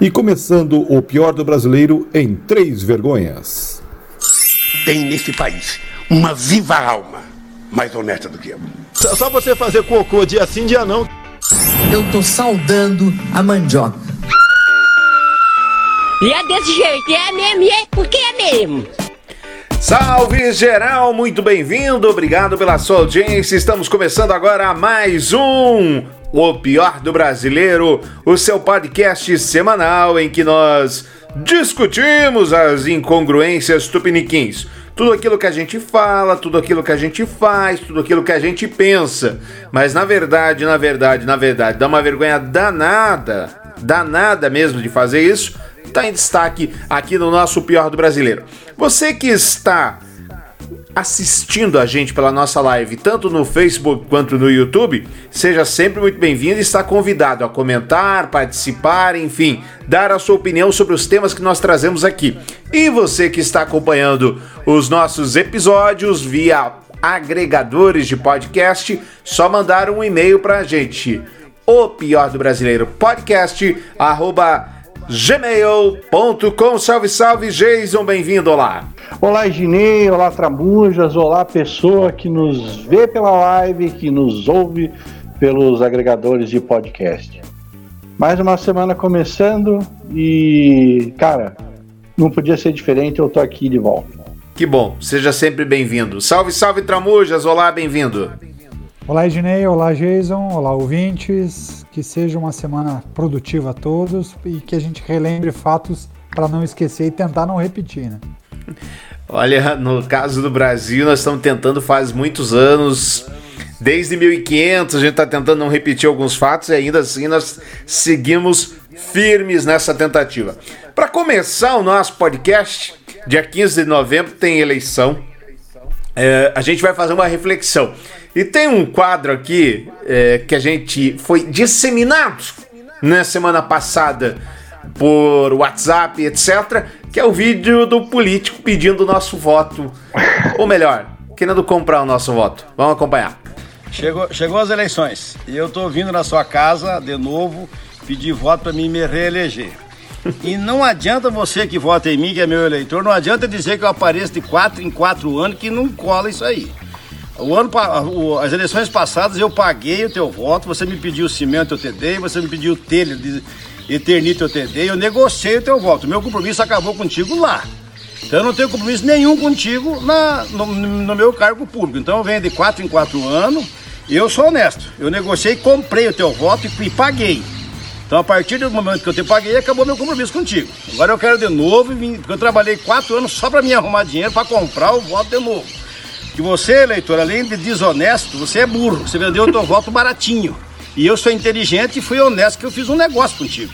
E começando o pior do brasileiro em três vergonhas. Tem nesse país uma viva alma mais honesta do que eu. Só você fazer cocô dia sim, dia não. Eu tô saudando a mandioca. E é desse jeito, é mesmo, e é porque é mesmo. Salve geral, muito bem-vindo, obrigado pela sua audiência. Estamos começando agora mais um O Pior do Brasileiro, o seu podcast semanal em que nós discutimos as incongruências tupiniquins. Tudo aquilo que a gente fala, tudo aquilo que a gente faz, tudo aquilo que a gente pensa. Mas na verdade, na verdade, na verdade, dá uma vergonha danada, danada mesmo de fazer isso está em destaque aqui no nosso Pior do Brasileiro. Você que está assistindo a gente pela nossa live, tanto no Facebook quanto no YouTube, seja sempre muito bem-vindo e está convidado a comentar, participar, enfim, dar a sua opinião sobre os temas que nós trazemos aqui. E você que está acompanhando os nossos episódios via agregadores de podcast, só mandar um e-mail para a gente. O pior do brasileiro podcast arroba gmail.com. Salve, salve, Jason, bem-vindo lá. Olá, Ginei, olá, Tramujas, olá, pessoa que nos vê pela live, que nos ouve pelos agregadores de podcast. Mais uma semana começando e, cara, não podia ser diferente, eu tô aqui de volta. Que bom, seja sempre bem-vindo. Salve, salve, Tramujas, olá, bem-vindo. Olá, Ednei, olá, Jason, olá, ouvintes. Que seja uma semana produtiva a todos e que a gente relembre fatos para não esquecer e tentar não repetir, né? Olha, no caso do Brasil, nós estamos tentando faz muitos anos, desde 1500, a gente está tentando não repetir alguns fatos e ainda assim nós seguimos firmes nessa tentativa. Para começar o nosso podcast, dia 15 de novembro tem eleição. É, a gente vai fazer uma reflexão. E tem um quadro aqui é, que a gente foi disseminado na semana passada por WhatsApp, etc., que é o vídeo do político pedindo o nosso voto. Ou melhor, querendo comprar o nosso voto. Vamos acompanhar. Chegou, chegou as eleições e eu tô vindo na sua casa de novo pedir voto para mim me reeleger. E não adianta você que vota em mim, que é meu eleitor, não adianta dizer que eu apareço de quatro em quatro anos que não cola isso aí. O ano, as eleições passadas eu paguei o teu voto, você me pediu cimento, eu te dei, você me pediu telha eternito, eu te dei, eu negociei o teu voto. Meu compromisso acabou contigo lá. Então eu não tenho compromisso nenhum contigo na, no, no meu cargo público. Então eu venho de quatro em quatro anos, eu sou honesto. Eu negociei, comprei o teu voto e, e paguei. Então, a partir do momento que eu te paguei, acabou meu compromisso contigo. Agora eu quero de novo, porque eu trabalhei quatro anos só para me arrumar dinheiro para comprar o voto de novo que você, eleitor, além de desonesto, você é burro. Você vendeu o teu voto baratinho. E eu sou inteligente e fui honesto que eu fiz um negócio contigo.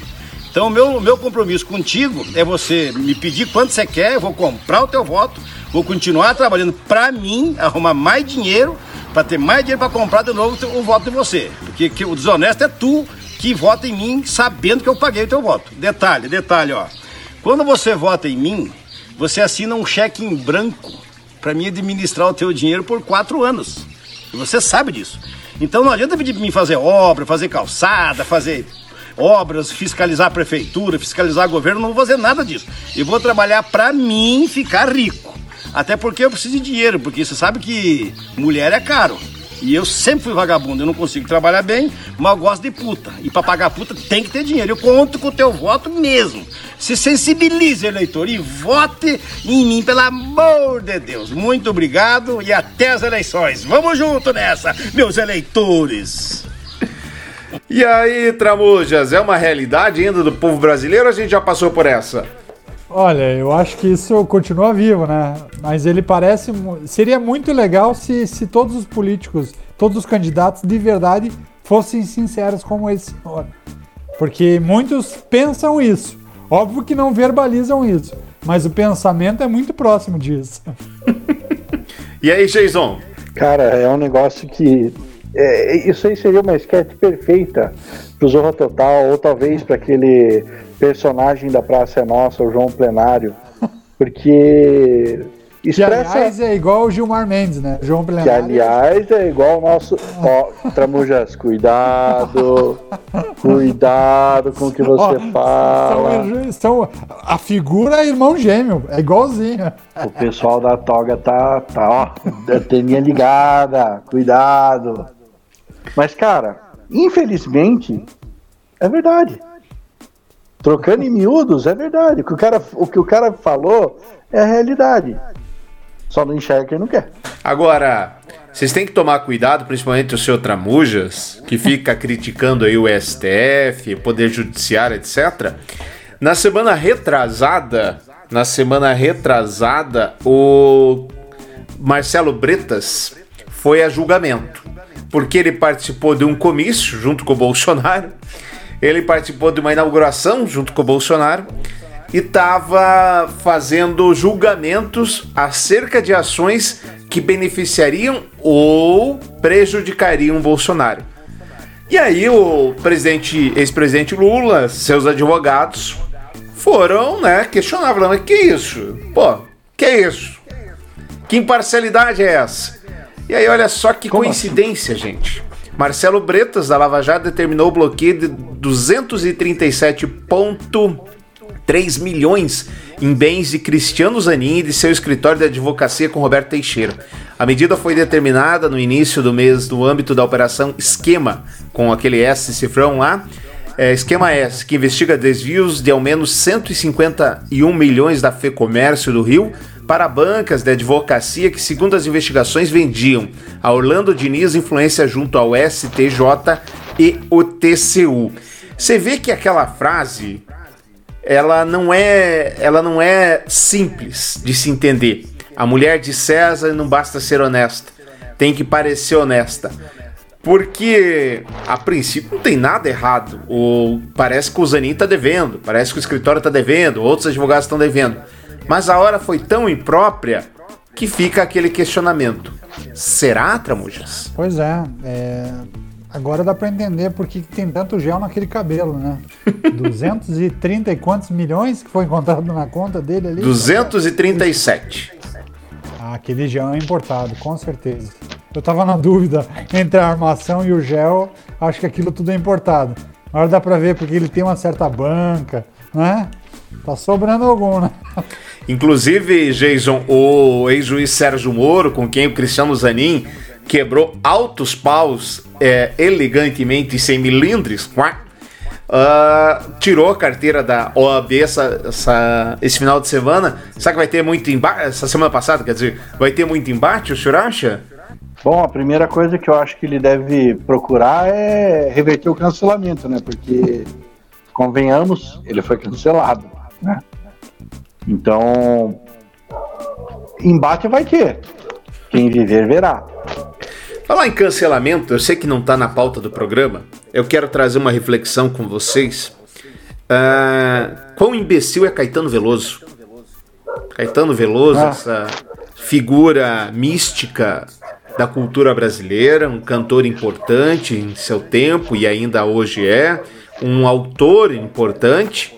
Então, o meu, meu compromisso contigo é você me pedir quanto você quer, eu vou comprar o teu voto, vou continuar trabalhando para mim, arrumar mais dinheiro, para ter mais dinheiro para comprar de novo o voto de você. Porque que, o desonesto é tu que vota em mim sabendo que eu paguei o teu voto. Detalhe, detalhe, ó. Quando você vota em mim, você assina um cheque em branco para mim administrar o teu dinheiro por quatro anos. E você sabe disso. Então não adianta pedir para mim fazer obra, fazer calçada, fazer obras, fiscalizar a prefeitura, fiscalizar o governo, não vou fazer nada disso. Eu vou trabalhar para mim ficar rico. Até porque eu preciso de dinheiro, porque você sabe que mulher é caro. E eu sempre fui vagabundo, eu não consigo trabalhar bem, mas eu gosto de puta. E para pagar puta tem que ter dinheiro. Eu conto com o teu voto mesmo. Se sensibilize, eleitor, e vote em mim, pelo amor de Deus. Muito obrigado e até as eleições. Vamos junto nessa, meus eleitores. E aí, Tramujas, é uma realidade ainda do povo brasileiro ou a gente já passou por essa? Olha, eu acho que isso continua vivo, né? Mas ele parece. Seria muito legal se, se todos os políticos, todos os candidatos de verdade fossem sinceros como esse senhor. Porque muitos pensam isso. Óbvio que não verbalizam isso. Mas o pensamento é muito próximo disso. e aí, Jason? Cara, é um negócio que. É, isso aí seria uma sketch perfeita pro Zorra Total, ou talvez para aquele personagem da Praça é Nossa, o João Plenário, porque Que, expressa. aliás, é igual o Gilmar Mendes, né? João Que Plenário. aliás é igual o nosso. Ó, Tramujas, cuidado. Cuidado com o que você Ó, fala. São, são- a figura é irmão gêmeo, é igualzinho. O pessoal da toga tá, tá, ó, anteninha ligada, cuidado. Mas, cara, infelizmente, é verdade. Trocando em miúdos, é verdade. O que o cara, o que o cara falou é a realidade. Só não enxerga quem não quer. Agora, vocês têm que tomar cuidado, principalmente o seu Tramujas, que fica criticando aí o STF, Poder Judiciário, etc. Na semana retrasada, na semana retrasada, o Marcelo Bretas foi a julgamento, porque ele participou de um comício junto com o Bolsonaro, ele participou de uma inauguração junto com o Bolsonaro e estava fazendo julgamentos acerca de ações que beneficiariam ou prejudicariam o Bolsonaro. E aí o presidente, ex-presidente Lula, seus advogados foram, né, questionar, falando, mas que isso? Pô, que isso? Que imparcialidade é essa? E aí olha só que coincidência, gente. Marcelo Bretas, da Lava Jato, determinou o bloqueio de 237,3 milhões em bens de Cristiano Zanin e de seu escritório de advocacia com Roberto Teixeira. A medida foi determinada no início do mês no âmbito da operação Esquema, com aquele S cifrão lá, é, Esquema S, que investiga desvios de ao menos 151 milhões da FEComércio do Rio para bancas de advocacia que, segundo as investigações, vendiam a Orlando Diniz influência junto ao STJ e o TCU. Você vê que aquela frase ela não é ela não é simples de se entender. A mulher de César não basta ser honesta, tem que parecer honesta. Porque a princípio não tem nada errado. O, parece que o Zanin está devendo, parece que o escritório está devendo, outros advogados estão devendo. Mas a hora foi tão imprópria que fica aquele questionamento. Será, Tramujas? Pois é, é, agora dá pra entender por que tem tanto gel naquele cabelo, né? 230 e quantos milhões que foi encontrado na conta dele ali? 237. Ah, aquele gel é importado, com certeza. Eu tava na dúvida entre a armação e o gel, acho que aquilo tudo é importado. Agora dá pra ver porque ele tem uma certa banca, né? Tá sobrando algum, né? Inclusive, Jason, o ex-juiz Sérgio Moro, com quem o Cristiano Zanin quebrou altos paus é, elegantemente e sem milindres, quá, ah, tirou a carteira da OAB essa, essa- esse final de semana. Sabe que vai ter muito embate? Essa semana passada, quer dizer, vai ter muito embate, o senhor acha? Bom, a primeira coisa que eu acho que ele deve procurar é reverter o cancelamento, né? Porque, convenhamos, ele foi cancelado, né? Então, embate vai ter. Quem viver, verá. Falar em cancelamento, eu sei que não tá na pauta do programa. Eu quero trazer uma reflexão com vocês. Ah, quão imbecil é Caetano Veloso? Caetano Veloso, Ah. essa figura mística da cultura brasileira, um cantor importante em seu tempo e ainda hoje é, um autor importante.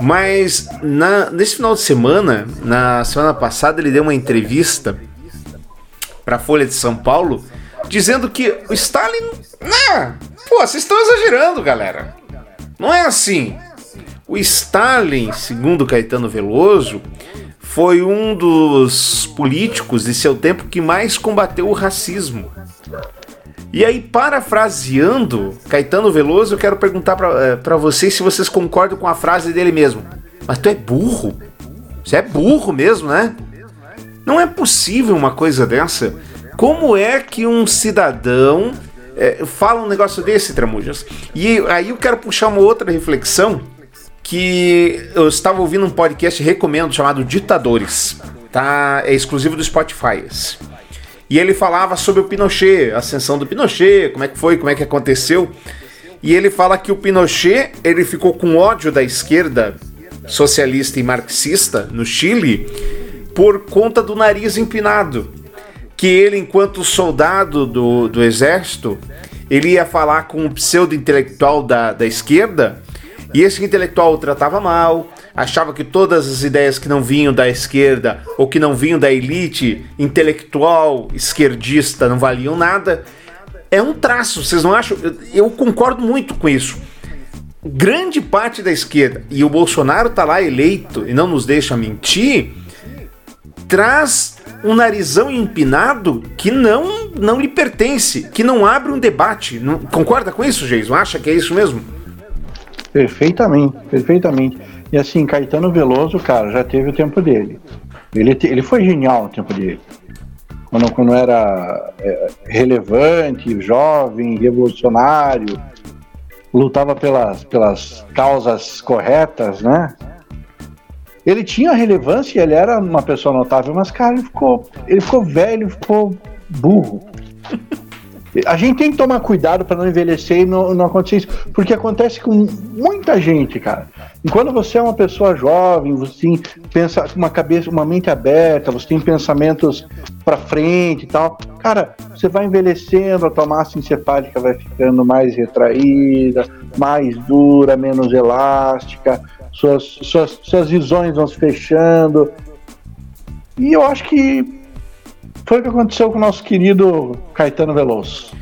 Mas na- nesse final de semana, na semana passada, ele deu uma entrevista para a Folha de São Paulo, dizendo que o Stalin. Não, pô, vocês estão exagerando, galera. Não é assim. O Stalin, segundo Caetano Veloso, foi um dos políticos de seu tempo que mais combateu o racismo. E aí, parafraseando Caetano Veloso, eu quero perguntar para vocês se vocês concordam com a frase dele mesmo. Mas tu é burro? Você é burro mesmo, né? Não é possível uma coisa dessa. Como é que um cidadão é, fala um negócio desse, Tramujas? E aí eu quero puxar uma outra reflexão que eu estava ouvindo um podcast, recomendo, chamado Ditadores. Tá? É exclusivo do Spotify. E ele falava sobre o Pinochet, a ascensão do Pinochet, como é que foi, como é que aconteceu. E ele fala que o Pinochet, ele ficou com ódio da esquerda socialista e marxista no Chile por conta do nariz empinado. Que ele, enquanto soldado do, do exército, ele ia falar com um pseudo-intelectual da, da esquerda E esse intelectual o tratava mal, achava que todas as ideias que não vinham da esquerda ou que não vinham da elite intelectual esquerdista não valiam nada. É um traço, vocês não acham? Eu concordo muito com isso. Grande parte da esquerda, e o Bolsonaro tá lá eleito e não nos deixa mentir, traz um narizão empinado que não não lhe pertence, que não abre um debate. Não, concorda com isso, Jason? Acha que é isso mesmo? Perfeitamente, perfeitamente. E assim, Caetano Veloso, cara, já teve o tempo dele. Ele, ele foi genial no tempo dele. Quando, quando era é, relevante, jovem, revolucionário, lutava pelas, pelas causas corretas, né? Ele tinha relevância, ele era uma pessoa notável, mas, cara, ele ficou, ele ficou velho, ficou burro. A gente tem que tomar cuidado para não envelhecer e não, não acontecer isso, porque acontece com muita gente, cara. E quando você é uma pessoa jovem, você pensa com uma cabeça, uma mente aberta, você tem pensamentos para frente e tal, cara, você vai envelhecendo, a tua massa encefálica vai ficando mais retraída, mais dura, menos elástica, suas, suas, suas visões vão se fechando. E eu acho que foi o que aconteceu com o nosso querido Caetano Veloso.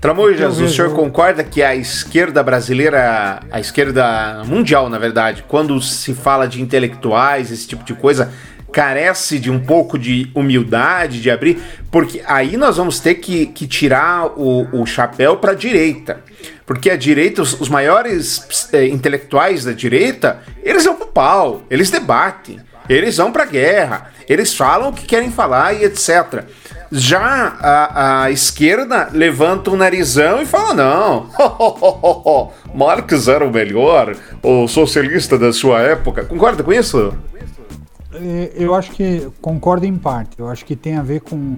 Tramojas, o senhor concorda que a esquerda brasileira, a esquerda mundial, na verdade, quando se fala de intelectuais, esse tipo de coisa, carece de um pouco de humildade, de abrir, porque aí nós vamos ter que, que tirar o, o chapéu para a direita. Porque a direita, os, os maiores é, intelectuais da direita, eles vão pro pau, eles debatem, eles vão pra guerra, eles falam o que querem falar e etc. Já a, a esquerda levanta o narizão e fala: não, Marx era o melhor, o socialista da sua época. Concorda com isso? É, eu acho que concordo em parte. Eu acho que tem a ver com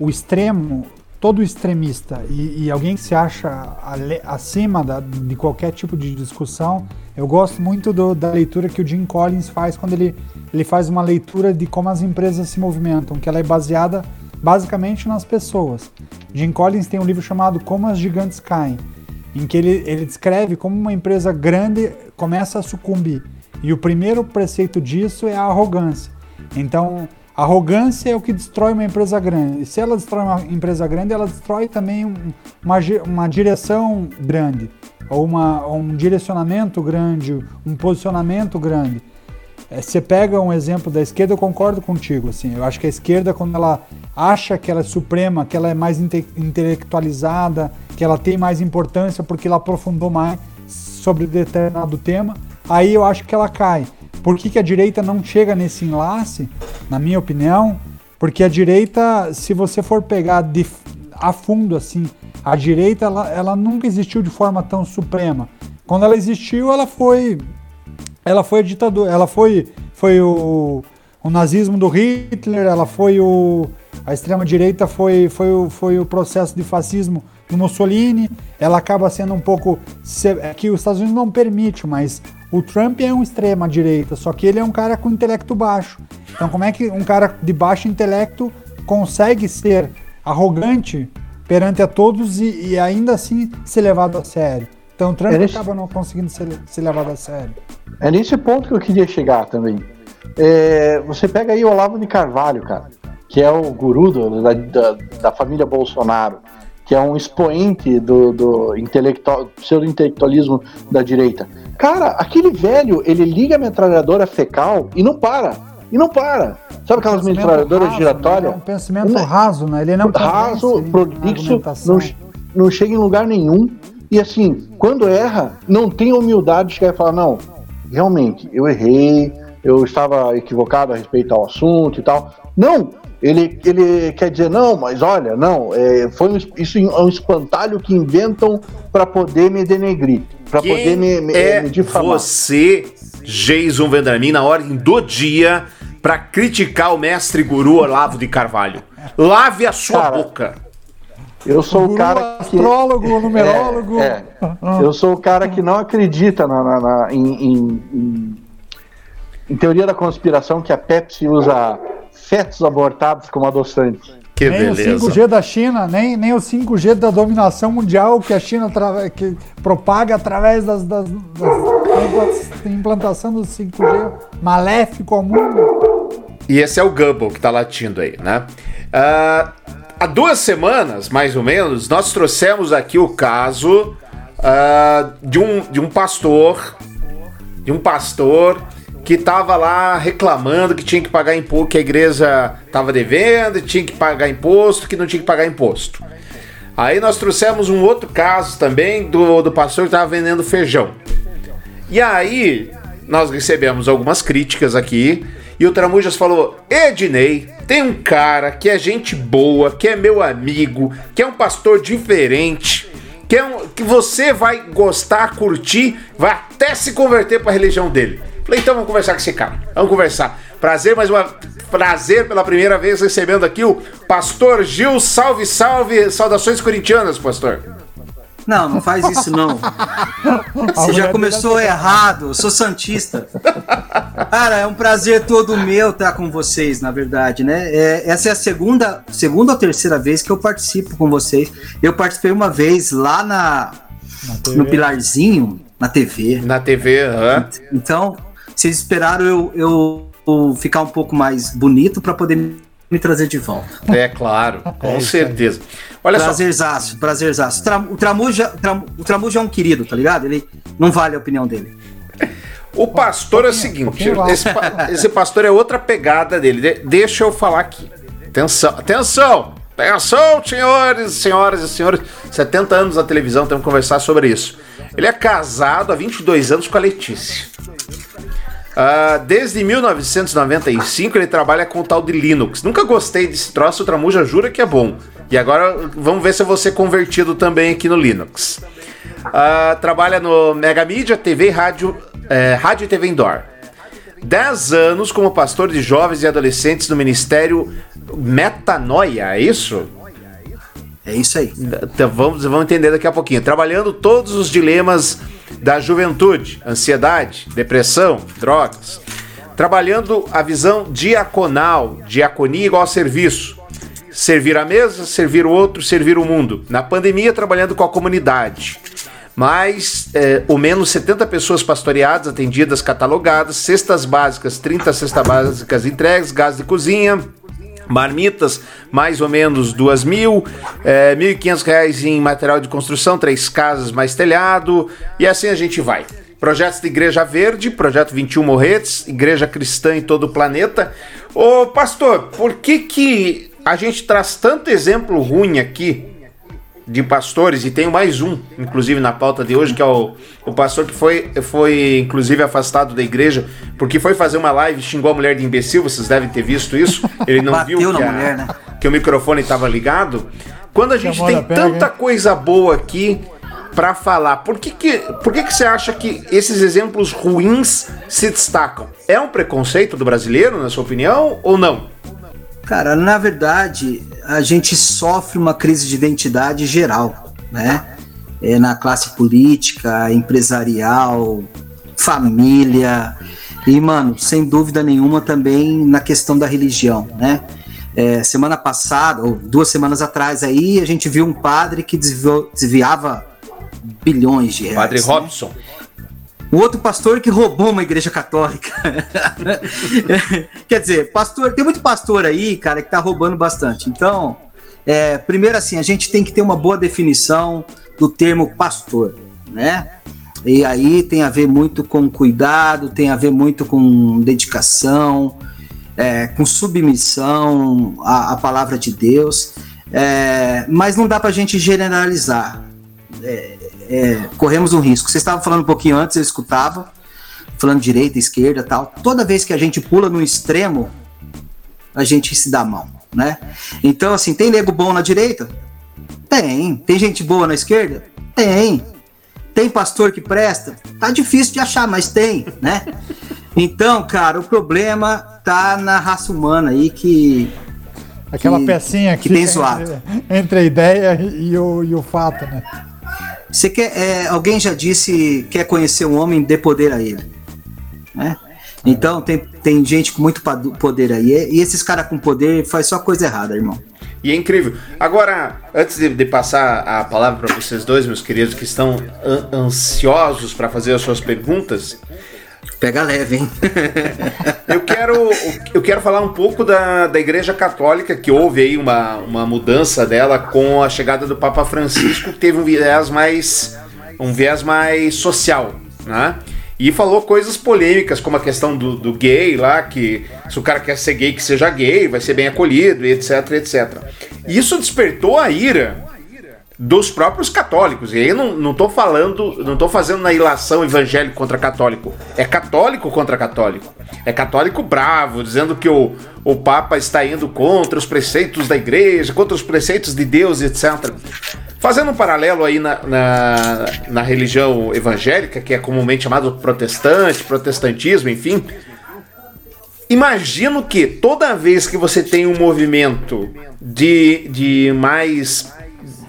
o extremo, todo extremista e, e alguém que se acha acima da, de qualquer tipo de discussão. Eu gosto muito do, da leitura que o Jim Collins faz quando ele, ele faz uma leitura de como as empresas se movimentam, que ela é baseada basicamente nas pessoas. Jim Collins tem um livro chamado Como as Gigantes Caem, em que ele, ele descreve como uma empresa grande começa a sucumbir. E o primeiro preceito disso é a arrogância. Então, arrogância é o que destrói uma empresa grande. E se ela destrói uma empresa grande, ela destrói também uma, uma direção grande, ou uma, um direcionamento grande, um posicionamento grande. É, você pega um exemplo da esquerda, eu concordo contigo. Assim, eu acho que a esquerda, quando ela acha que ela é suprema, que ela é mais inte intelectualizada, que ela tem mais importância porque ela aprofundou mais sobre determinado tema, aí eu acho que ela cai. Por que, que a direita não chega nesse enlace? Na minha opinião, porque a direita, se você for pegar de, a fundo assim, a direita ela, ela nunca existiu de forma tão suprema. Quando ela existiu, ela foi ela foi a ditadura, ela foi, foi o, o nazismo do Hitler, ela foi o. A extrema-direita foi, foi, o, foi o processo de fascismo do Mussolini, ela acaba sendo um pouco. É que os Estados Unidos não permite, mas o Trump é um extrema-direita, só que ele é um cara com intelecto baixo. Então, como é que um cara de baixo intelecto consegue ser arrogante perante a todos e, e ainda assim ser levado a sério? Então, Trump é acaba não conseguindo ser, ser levado a sério. É nesse ponto que eu queria chegar também. É, você pega aí o Olavo de Carvalho, cara, que é o guru do, da, da, da, família Bolsonaro, que é um expoente do, do intelectual, pseudo-intelectualismo da direita. Cara, aquele velho, ele liga a metralhadora fecal e não para. E não para. Sabe aquelas metralhadoras giratórias? Né? É um pensamento raso, né? Ele não Raso, prolixo, não, não chega em lugar nenhum. E assim, quando erra, não tem humildade de chegar e falar, não, realmente, eu errei, eu estava equivocado a respeito ao assunto e tal. Não, ele, ele quer dizer, não, mas olha, não, é, foi um, isso é um espantalho que inventam para poder me denegrir, para poder me, me, é me difamar. Você, Jason Vendramin, na ordem do dia, para criticar o mestre guru Olavo de Carvalho. Lave a sua Cara, boca. Eu sou o, o cara que. Astrólogo, numerólogo. É, é. Eu sou o cara que não acredita na, na, na em, em, em, teoria da conspiração que a Pepsi usa fetos abortados como adoçante. Que nem beleza. o 5G da China, nem, nem o 5G da dominação mundial que a China que propaga através das, das, das a implantação do 5G maléfico ao mundo. E esse é o Gubble que tá latindo aí, né? Uh, há duas semanas, mais ou menos, nós trouxemos aqui o caso uh, de, um, de um pastor, de um pastor que tava lá reclamando que tinha que pagar imposto, que a igreja tava devendo, tinha que pagar imposto, que não tinha que pagar imposto. Aí nós trouxemos um outro caso também do, do pastor que tava vendendo feijão. E aí nós recebemos algumas críticas aqui e o Tramujas falou: Ednei, tem um cara que é gente boa, que é meu amigo, que é um pastor diferente, que, é um, que você vai gostar, curtir, vai até se converter para a religião dele. Falei, então vamos conversar com esse cara. Vamos conversar. Prazer, mais uma prazer pela primeira vez recebendo aqui o pastor Gil. Salve, salve. Saudações corintianas, pastor. Não, não faz isso não. Você já começou errado. Eu sou santista. Cara, é um prazer todo meu estar com vocês, na verdade, né? É, essa é a segunda, segunda ou terceira vez que eu participo com vocês. Eu participei uma vez lá na, na no Pilarzinho, na TV. Na TV, aham. Então, vocês esperaram eu, eu, eu ficar um pouco mais bonito para poder me trazer de volta. É claro, com é certeza. Olha prazerzaço, só. Prazerzaço. O Tramuja, o Tramuja é um querido, tá ligado? Ele não vale a opinião dele. O pastor é o seguinte, esse, esse, pastor é outra pegada dele. De, deixa eu falar aqui. Atenção, atenção! Atenção, senhores, senhoras e senhores. 70 anos na televisão, temos que conversar sobre isso. Ele é casado há 22 anos com a Letícia. Uh, desde 1995 ele trabalha com o tal de Linux. Nunca gostei desse troço, o Tramuja jura que é bom. E agora vamos ver se eu vou ser convertido também aqui no Linux. Uh, trabalha no Mega Mídia, TV, rádio, é, rádio e TV Indoor. 10 anos como pastor de jovens e adolescentes no Ministério Metanoia, é isso? É isso aí. Então, vamos, vamos entender daqui a pouquinho. Trabalhando todos os dilemas da juventude, ansiedade, depressão, drogas. Trabalhando a visão diaconal, diaconia igual a serviço. Servir a mesa, servir o outro, servir o mundo. Na pandemia, trabalhando com a comunidade. Mais é, ou menos 70 pessoas pastoreadas, atendidas, catalogadas, cestas básicas, 30 cestas básicas entregues, gás de cozinha, marmitas, mais ou menos duas mil, é, mil e quinhentos reais em material de construção, três casas mais telhado, e assim a gente vai. Projetos de Igreja Verde, Projeto 21 Morretes, Igreja Cristã em todo o planeta. Ô pastor, por que que a gente traz tanto exemplo ruim aqui de pastores, e tenho mais um, inclusive, na pauta de hoje, que é o, o pastor que foi, foi, inclusive, afastado da igreja, porque foi fazer uma live e xingou a mulher de imbecil, vocês devem ter visto isso. Ele não viu que, a, mulher, né? que o microfone estava ligado. Quando a gente tem tanta coisa boa aqui para falar, por que, que, por que, que você acha que esses exemplos ruins se destacam? É um preconceito do brasileiro, na sua opinião, ou não? Cara, na verdade, a gente sofre uma crise de identidade geral, né? É, na classe política, empresarial, família e, mano, sem dúvida nenhuma também na questão da religião, né? É, semana passada, ou duas semanas atrás aí, a gente viu um padre que desviou, desviava bilhões de reais. Padre né? O outro pastor que roubou uma igreja católica. Quer dizer, pastor, tem muito pastor aí, cara, que tá roubando bastante. Então, é, primeiro assim, a gente tem que ter uma boa definição do termo pastor, né? E aí tem a ver muito com cuidado, tem a ver muito com dedicação, é, com submissão à, à, palavra de Deus. É, mas não dá para a gente generalizar. É, é, corremos um risco. Você estava falando um pouquinho antes, eu escutava, falando direita, esquerda tal. Toda vez que a gente pula no extremo, a gente se dá mal, né? Então, assim, tem nego bom na direita? Tem. Tem gente boa na esquerda? Tem. Tem pastor que presta? Tá difícil de achar, mas tem, né? Então, cara, o problema tá na raça humana aí que. Aquela que, pecinha que, que tem zoado. Entre a ideia e o, e o fato, né? Você quer, é, alguém já disse quer conhecer um homem, dê poder a ele, né? Então tem, tem gente com muito poder aí e esses caras com poder faz só coisa errada, irmão. E é incrível. Agora, antes de, de passar a palavra para vocês dois, meus queridos, que estão an ansiosos para fazer as suas perguntas, Pega leve, hein? eu quero, eu quero falar um pouco da, da Igreja Católica, que houve aí uma, uma mudança dela com a chegada do Papa Francisco, que teve um viés mais, um viés mais social, né? E falou coisas polêmicas, como a questão do, do gay lá, que se o cara quer ser gay, que seja gay, vai ser bem acolhido, etc, etc. Isso despertou a ira dos próprios católicos. E aí não, não tô falando, não tô fazendo na ilação evangélico contra católico. É católico contra católico. É católico bravo, dizendo que o, o Papa está indo contra os preceitos da igreja, contra os preceitos de Deus, etc. Fazendo um paralelo aí na, na, na religião evangélica, que é comumente chamado protestante, protestantismo, enfim. Imagino que toda vez que você tem um movimento de, de mais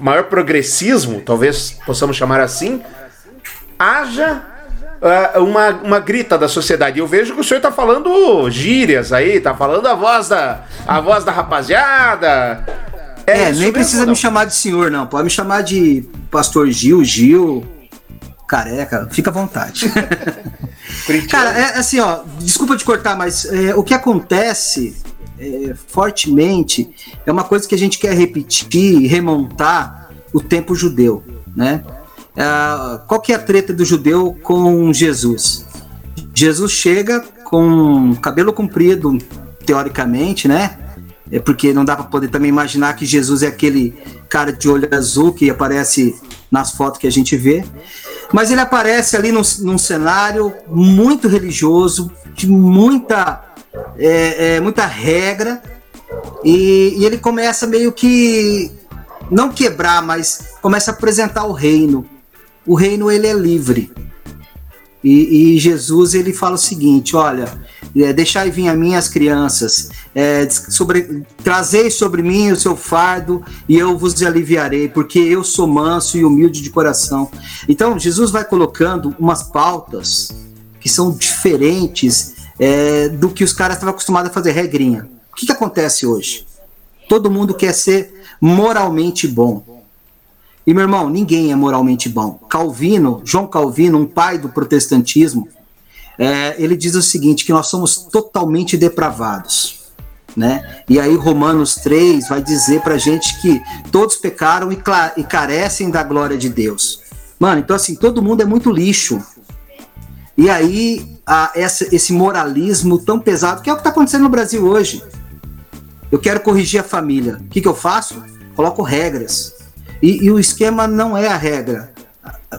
maior progressismo, talvez possamos chamar assim, haja uh, uma, uma grita da sociedade. Eu vejo que o senhor está falando gírias aí, está falando a voz da, a voz da rapaziada. É, é nem precisa me chamar de senhor, não. Pode me chamar de pastor Gil, Gil, careca, fica à vontade. Cara, é assim, ó, desculpa te cortar, mas é, o que acontece é, fortemente é uma coisa que a gente quer repetir, remontar o tempo judeu, né? É, qual que é a treta do judeu com Jesus? Jesus chega com cabelo comprido, teoricamente, né? É porque não dá para poder também imaginar que Jesus é aquele cara de olho azul que aparece nas fotos que a gente vê. Mas ele aparece ali num, num cenário muito religioso, de muita é, é, muita regra, e, e ele começa meio que não quebrar, mas começa a apresentar o reino. O reino ele é livre. E, e Jesus ele fala o seguinte: olha, é, deixai vir a mim as crianças, é, sobre, trazei sobre mim o seu fardo e eu vos aliviarei, porque eu sou manso e humilde de coração. Então Jesus vai colocando umas pautas que são diferentes é, do que os caras estavam acostumados a fazer regrinha. O que, que acontece hoje? Todo mundo quer ser moralmente bom. E meu irmão, ninguém é moralmente bom. Calvino, João Calvino, um pai do protestantismo, é, ele diz o seguinte: que nós somos totalmente depravados. Né? E aí Romanos 3 vai dizer pra gente que todos pecaram e, e carecem da glória de Deus. Mano, então assim, todo mundo é muito lixo. E aí a essa, esse moralismo tão pesado, que é o que está acontecendo no Brasil hoje. Eu quero corrigir a família. O que, que eu faço? Coloco regras. E, e, o esquema não é a regra,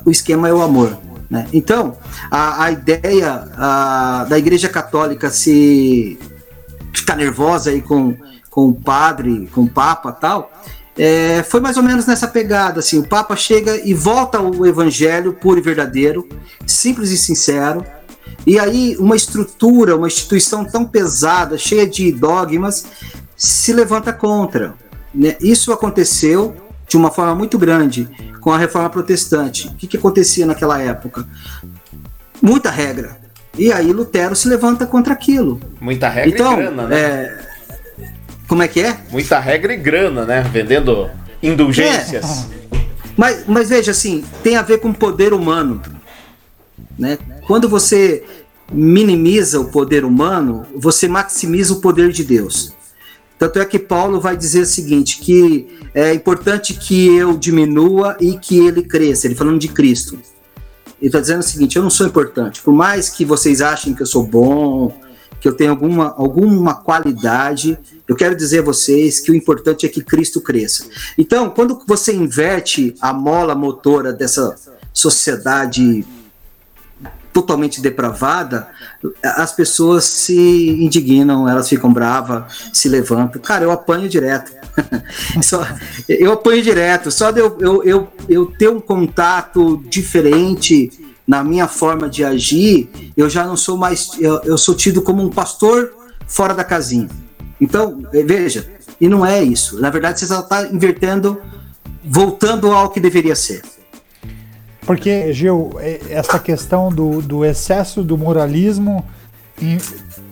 o esquema é o amor. Né? Então, a, a ideia a, da Igreja Católica se ficar nervosa aí com, com o padre, com o Papa tal, é, foi mais ou menos nessa pegada. Assim, o Papa chega e volta ao Evangelho puro e verdadeiro, simples e sincero, e aí, uma estrutura, uma instituição tão pesada, cheia de dogmas, se levanta contra. Né? Isso aconteceu de uma forma muito grande com a reforma protestante. O que, que acontecia naquela época? Muita regra. E aí Lutero se levanta contra aquilo. Muita regra então, e grana, né? É... Como é que é? Muita regra e grana, né? Vendendo indulgências. É. Mas, mas veja assim, tem a ver com poder humano. Né? Quando você minimiza o poder humano, você maximiza o poder de Deus. Tanto é que Paulo vai dizer o seguinte: que é importante que eu diminua e que ele cresça. Ele falando de Cristo. Ele está dizendo o seguinte: eu não sou importante. Por mais que vocês achem que eu sou bom, que eu tenho alguma, alguma qualidade, eu quero dizer a vocês que o importante é que Cristo cresça. Então, quando você inverte a mola motora dessa sociedade totalmente depravada, as pessoas se indignam, elas ficam bravas, se levantam. Cara, eu apanho direto. só, eu apanho direto. Só de eu, eu, eu, eu ter um contato diferente na minha forma de agir, eu já não sou mais. Eu, eu sou tido como um pastor fora da casinha. Então, veja, e não é isso. Na verdade, você só está invertendo, voltando ao que deveria ser. Porque, Gil, essa questão do, do excesso do moralismo in-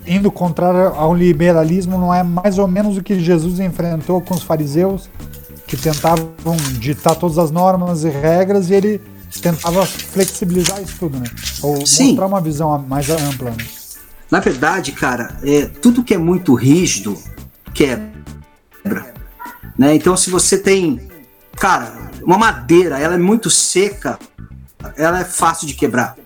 indo contrário ao liberalismo, não é mais ou menos o que Jesus enfrentou com os fariseus, que tentavam ditar todas as normas e regras e ele tentava flexibilizar isso tudo, né? Ou Sim. mostrar uma visão mais ampla. Né? Na verdade, cara, é, tudo que é muito rígido quebra. Né? Então, se você tem, cara, uma madeira, ela é muito seca, ela é fácil de quebrar.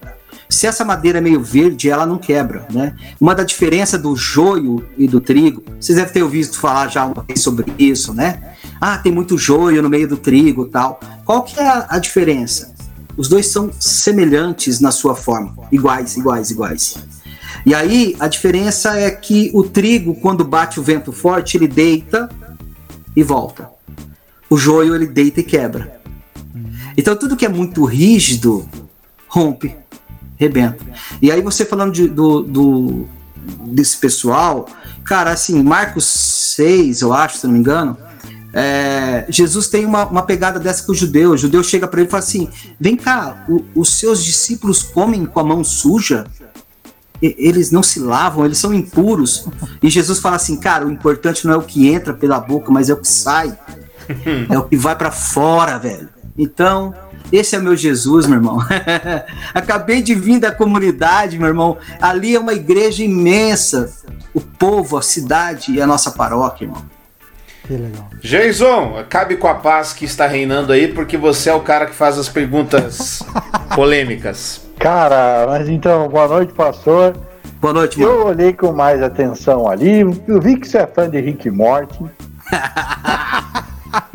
Se essa madeira é meio verde, ela não quebra, né? Uma da diferença do joio e do trigo, vocês devem ter ouvido falar já uma vez sobre isso, né? Ah, tem muito joio no meio do trigo, tal. Qual que é a, a diferença? Os dois são semelhantes na sua forma, iguais, iguais, iguais. E aí a diferença é que o trigo, quando bate o vento forte, ele deita e volta. O joio ele deita e quebra. Então tudo que é muito rígido rompe, rebenta. E aí você falando de- do, do- desse pessoal, cara, assim, Marcos 6, eu acho, se não me engano, é, Jesus tem uma, uma pegada dessa com o judeu. O judeu chega para ele e fala assim: vem cá, o- os seus discípulos comem com a mão suja? Eles não se lavam, eles são impuros. E Jesus fala assim: cara, o importante não é o que entra pela boca, mas é o que sai. É o que vai para fora, velho. Então, esse é meu Jesus, meu irmão. Acabei de vir da comunidade, meu irmão. Ali é uma igreja imensa. O povo, a cidade e a nossa paróquia, irmão. Que legal. Jason, acabe com a paz que está reinando aí, porque você é o cara que faz as perguntas polêmicas. Cara, mas então, boa noite, pastor. Boa noite, mano. Eu olhei com mais atenção ali, eu vi que você é fã de Rick Morty.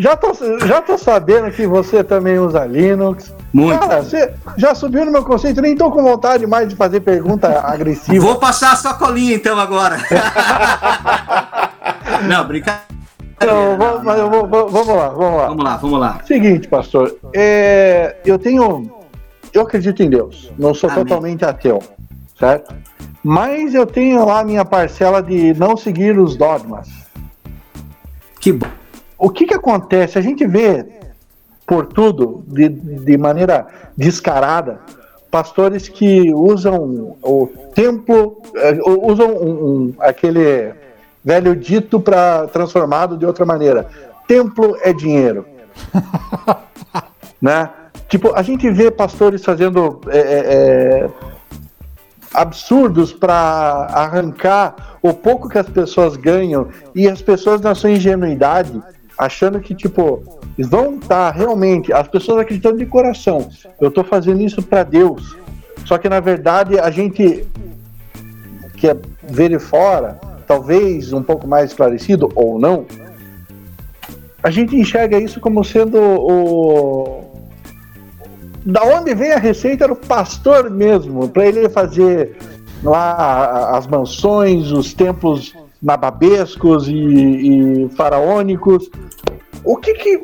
Já, tô, já tô sabendo que você também usa Linux. Muito. Cara, você já subiu no meu conceito, nem tô com vontade mais de fazer pergunta agressiva. Vou passar a sua colinha então agora. não, brincadeira. Então, vamos, vou- vou- vamos lá, vamos lá. Vamos lá, vamos lá. Seguinte, pastor, é, eu tenho. Eu acredito em Deus, não sou Amém. totalmente ateu, certo? Mas eu tenho lá a minha parcela de não seguir os dogmas. Que bom. O que que acontece? A gente vê por tudo, de, de maneira descarada, pastores que usam o templo, eh, usam um- um- aquele velho dito para transformado de outra maneira. Templo é dinheiro. né? Tipo, a gente vê pastores fazendo é, é, é, absurdos para arrancar o pouco que as pessoas ganham e as pessoas na sua ingenuidade achando que tipo vão estar realmente as pessoas acreditando de coração eu estou fazendo isso para Deus. Só que na verdade a gente que é ver de fora talvez um pouco mais esclarecido ou não a gente enxerga isso como sendo o da onde vem a receita era o pastor mesmo, para ele fazer lá as mansões, os templos nababescos e, e faraônicos. O que que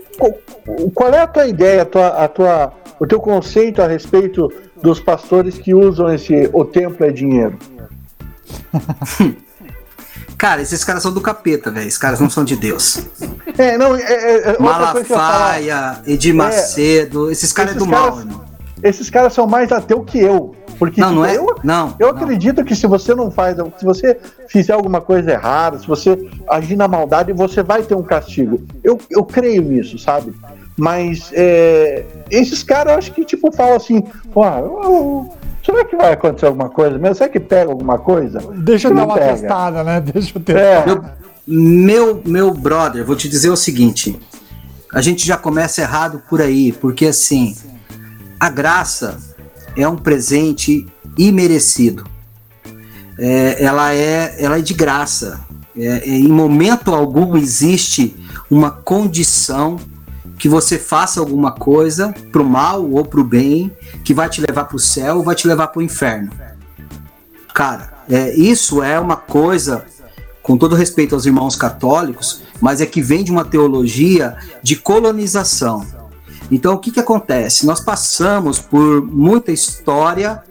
qual- é a tua ideia, a tua, a tua, o teu conceito a respeito dos pastores que usam esse o templo é dinheiro? Cara, esses caras são do capeta, velho. Esses caras não são de Deus. É, não, é, é, é. Malafaia, Edir É. Macedo, esses caras é Esses do mal, caras- irmão. Esses caras são mais ateu que eu. Porque Não, não é? eu, Não. eu acredito que se você não faz, se você fizer alguma coisa errada, se você agir na maldade, você vai ter um castigo. Eu, eu creio nisso, sabe? Mas é, esses caras, eu acho que tipo falam assim, pô, eu- eu- será que vai acontecer alguma coisa mesmo? Será que pega alguma coisa? Deixa eu dar Não uma pega. testada, né? Deixa eu ter. É, Meu, meu, meu brother, vou te dizer o seguinte: a gente já começa errado por aí, porque assim, a graça é um presente imerecido. É, ela, é, ela é de graça. É, é, em momento algum existe uma condição que você faça alguma coisa pro mal ou pro bem, que vai te levar pro céu ou vai te levar pro inferno. Cara, é, isso é uma coisa, com todo respeito aos irmãos católicos, mas é que vem de uma teologia de colonização. Então, o que, que acontece? Nós passamos por muita história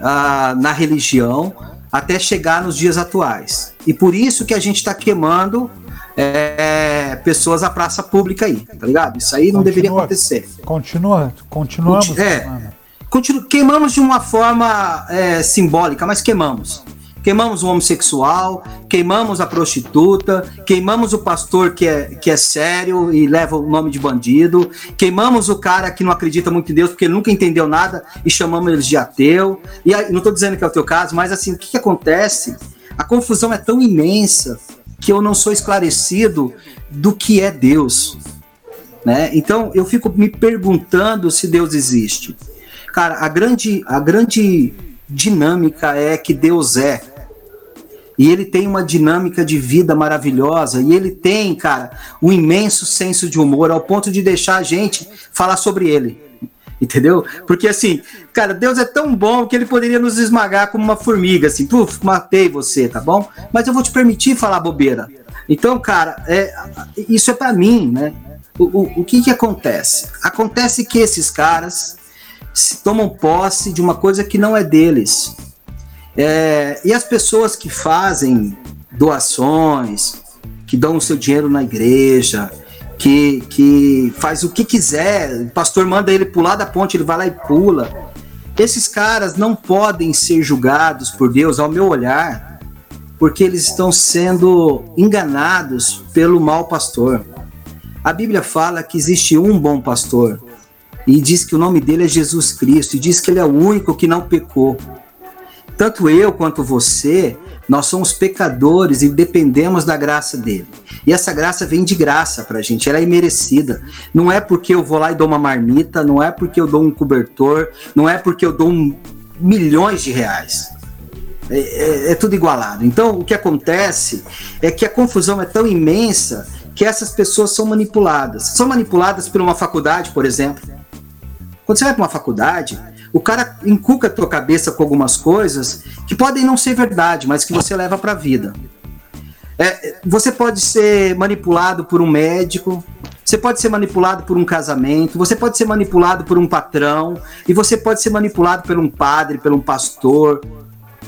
ah, na religião até chegar nos dias atuais. E por isso que a gente está queimando é, pessoas à praça pública aí, tá ligado? Isso aí não deveria acontecer. Continua, continuamos. É. Continu- queimamos de uma forma é, simbólica, mas queimamos. Queimamos o homossexual, queimamos a prostituta, queimamos o pastor que é, que é sério e leva o nome de bandido, queimamos o cara que não acredita muito em Deus porque nunca entendeu nada e chamamos eles de ateu. E aí, não estou dizendo que é o teu caso, mas assim, o que, que acontece? A confusão é tão imensa que eu não sou esclarecido do que é Deus. Né? Então eu fico me perguntando se Deus existe. Cara, a grande, a grande dinâmica é que Deus é. E ele tem uma dinâmica de vida maravilhosa. E ele tem, cara, um imenso senso de humor ao ponto de deixar a gente falar sobre ele. Entendeu? Porque assim, cara, Deus é tão bom que ele poderia nos esmagar como uma formiga, assim, puf, matei você, tá bom? Mas eu vou te permitir falar bobeira. Então, cara, é, isso é para mim, né? O, o, o que que acontece? Acontece que esses caras se tomam posse de uma coisa que não é deles. É, e as pessoas que fazem doações, que dão o seu dinheiro na igreja, que, que faz o que quiser, o pastor manda ele pular da ponte, ele vai lá e pula. Esses caras não podem ser julgados por Deus, ao meu olhar, porque eles estão sendo enganados pelo mau pastor. A Bíblia fala que existe um bom pastor e diz que o nome dele é Jesus Cristo e diz que ele é o único que não pecou. Tanto eu quanto você, nós somos pecadores e dependemos da graça dele. E essa graça vem de graça pra gente, ela é imerecida. Não é porque eu vou lá e dou uma marmita, não é porque eu dou um cobertor, não é porque eu dou um, milhões de reais. É, é, é tudo igualado. Então, o que acontece é que a confusão é tão imensa que essas pessoas são manipuladas. São manipuladas por uma faculdade, por exemplo quando você vai para uma faculdade, o cara encuca a tua cabeça com algumas coisas que podem não ser verdade, mas que você leva para a vida. É, você pode ser manipulado por um médico, você pode ser manipulado por um casamento, você pode ser manipulado por um patrão, e você pode ser manipulado por um padre, por um pastor,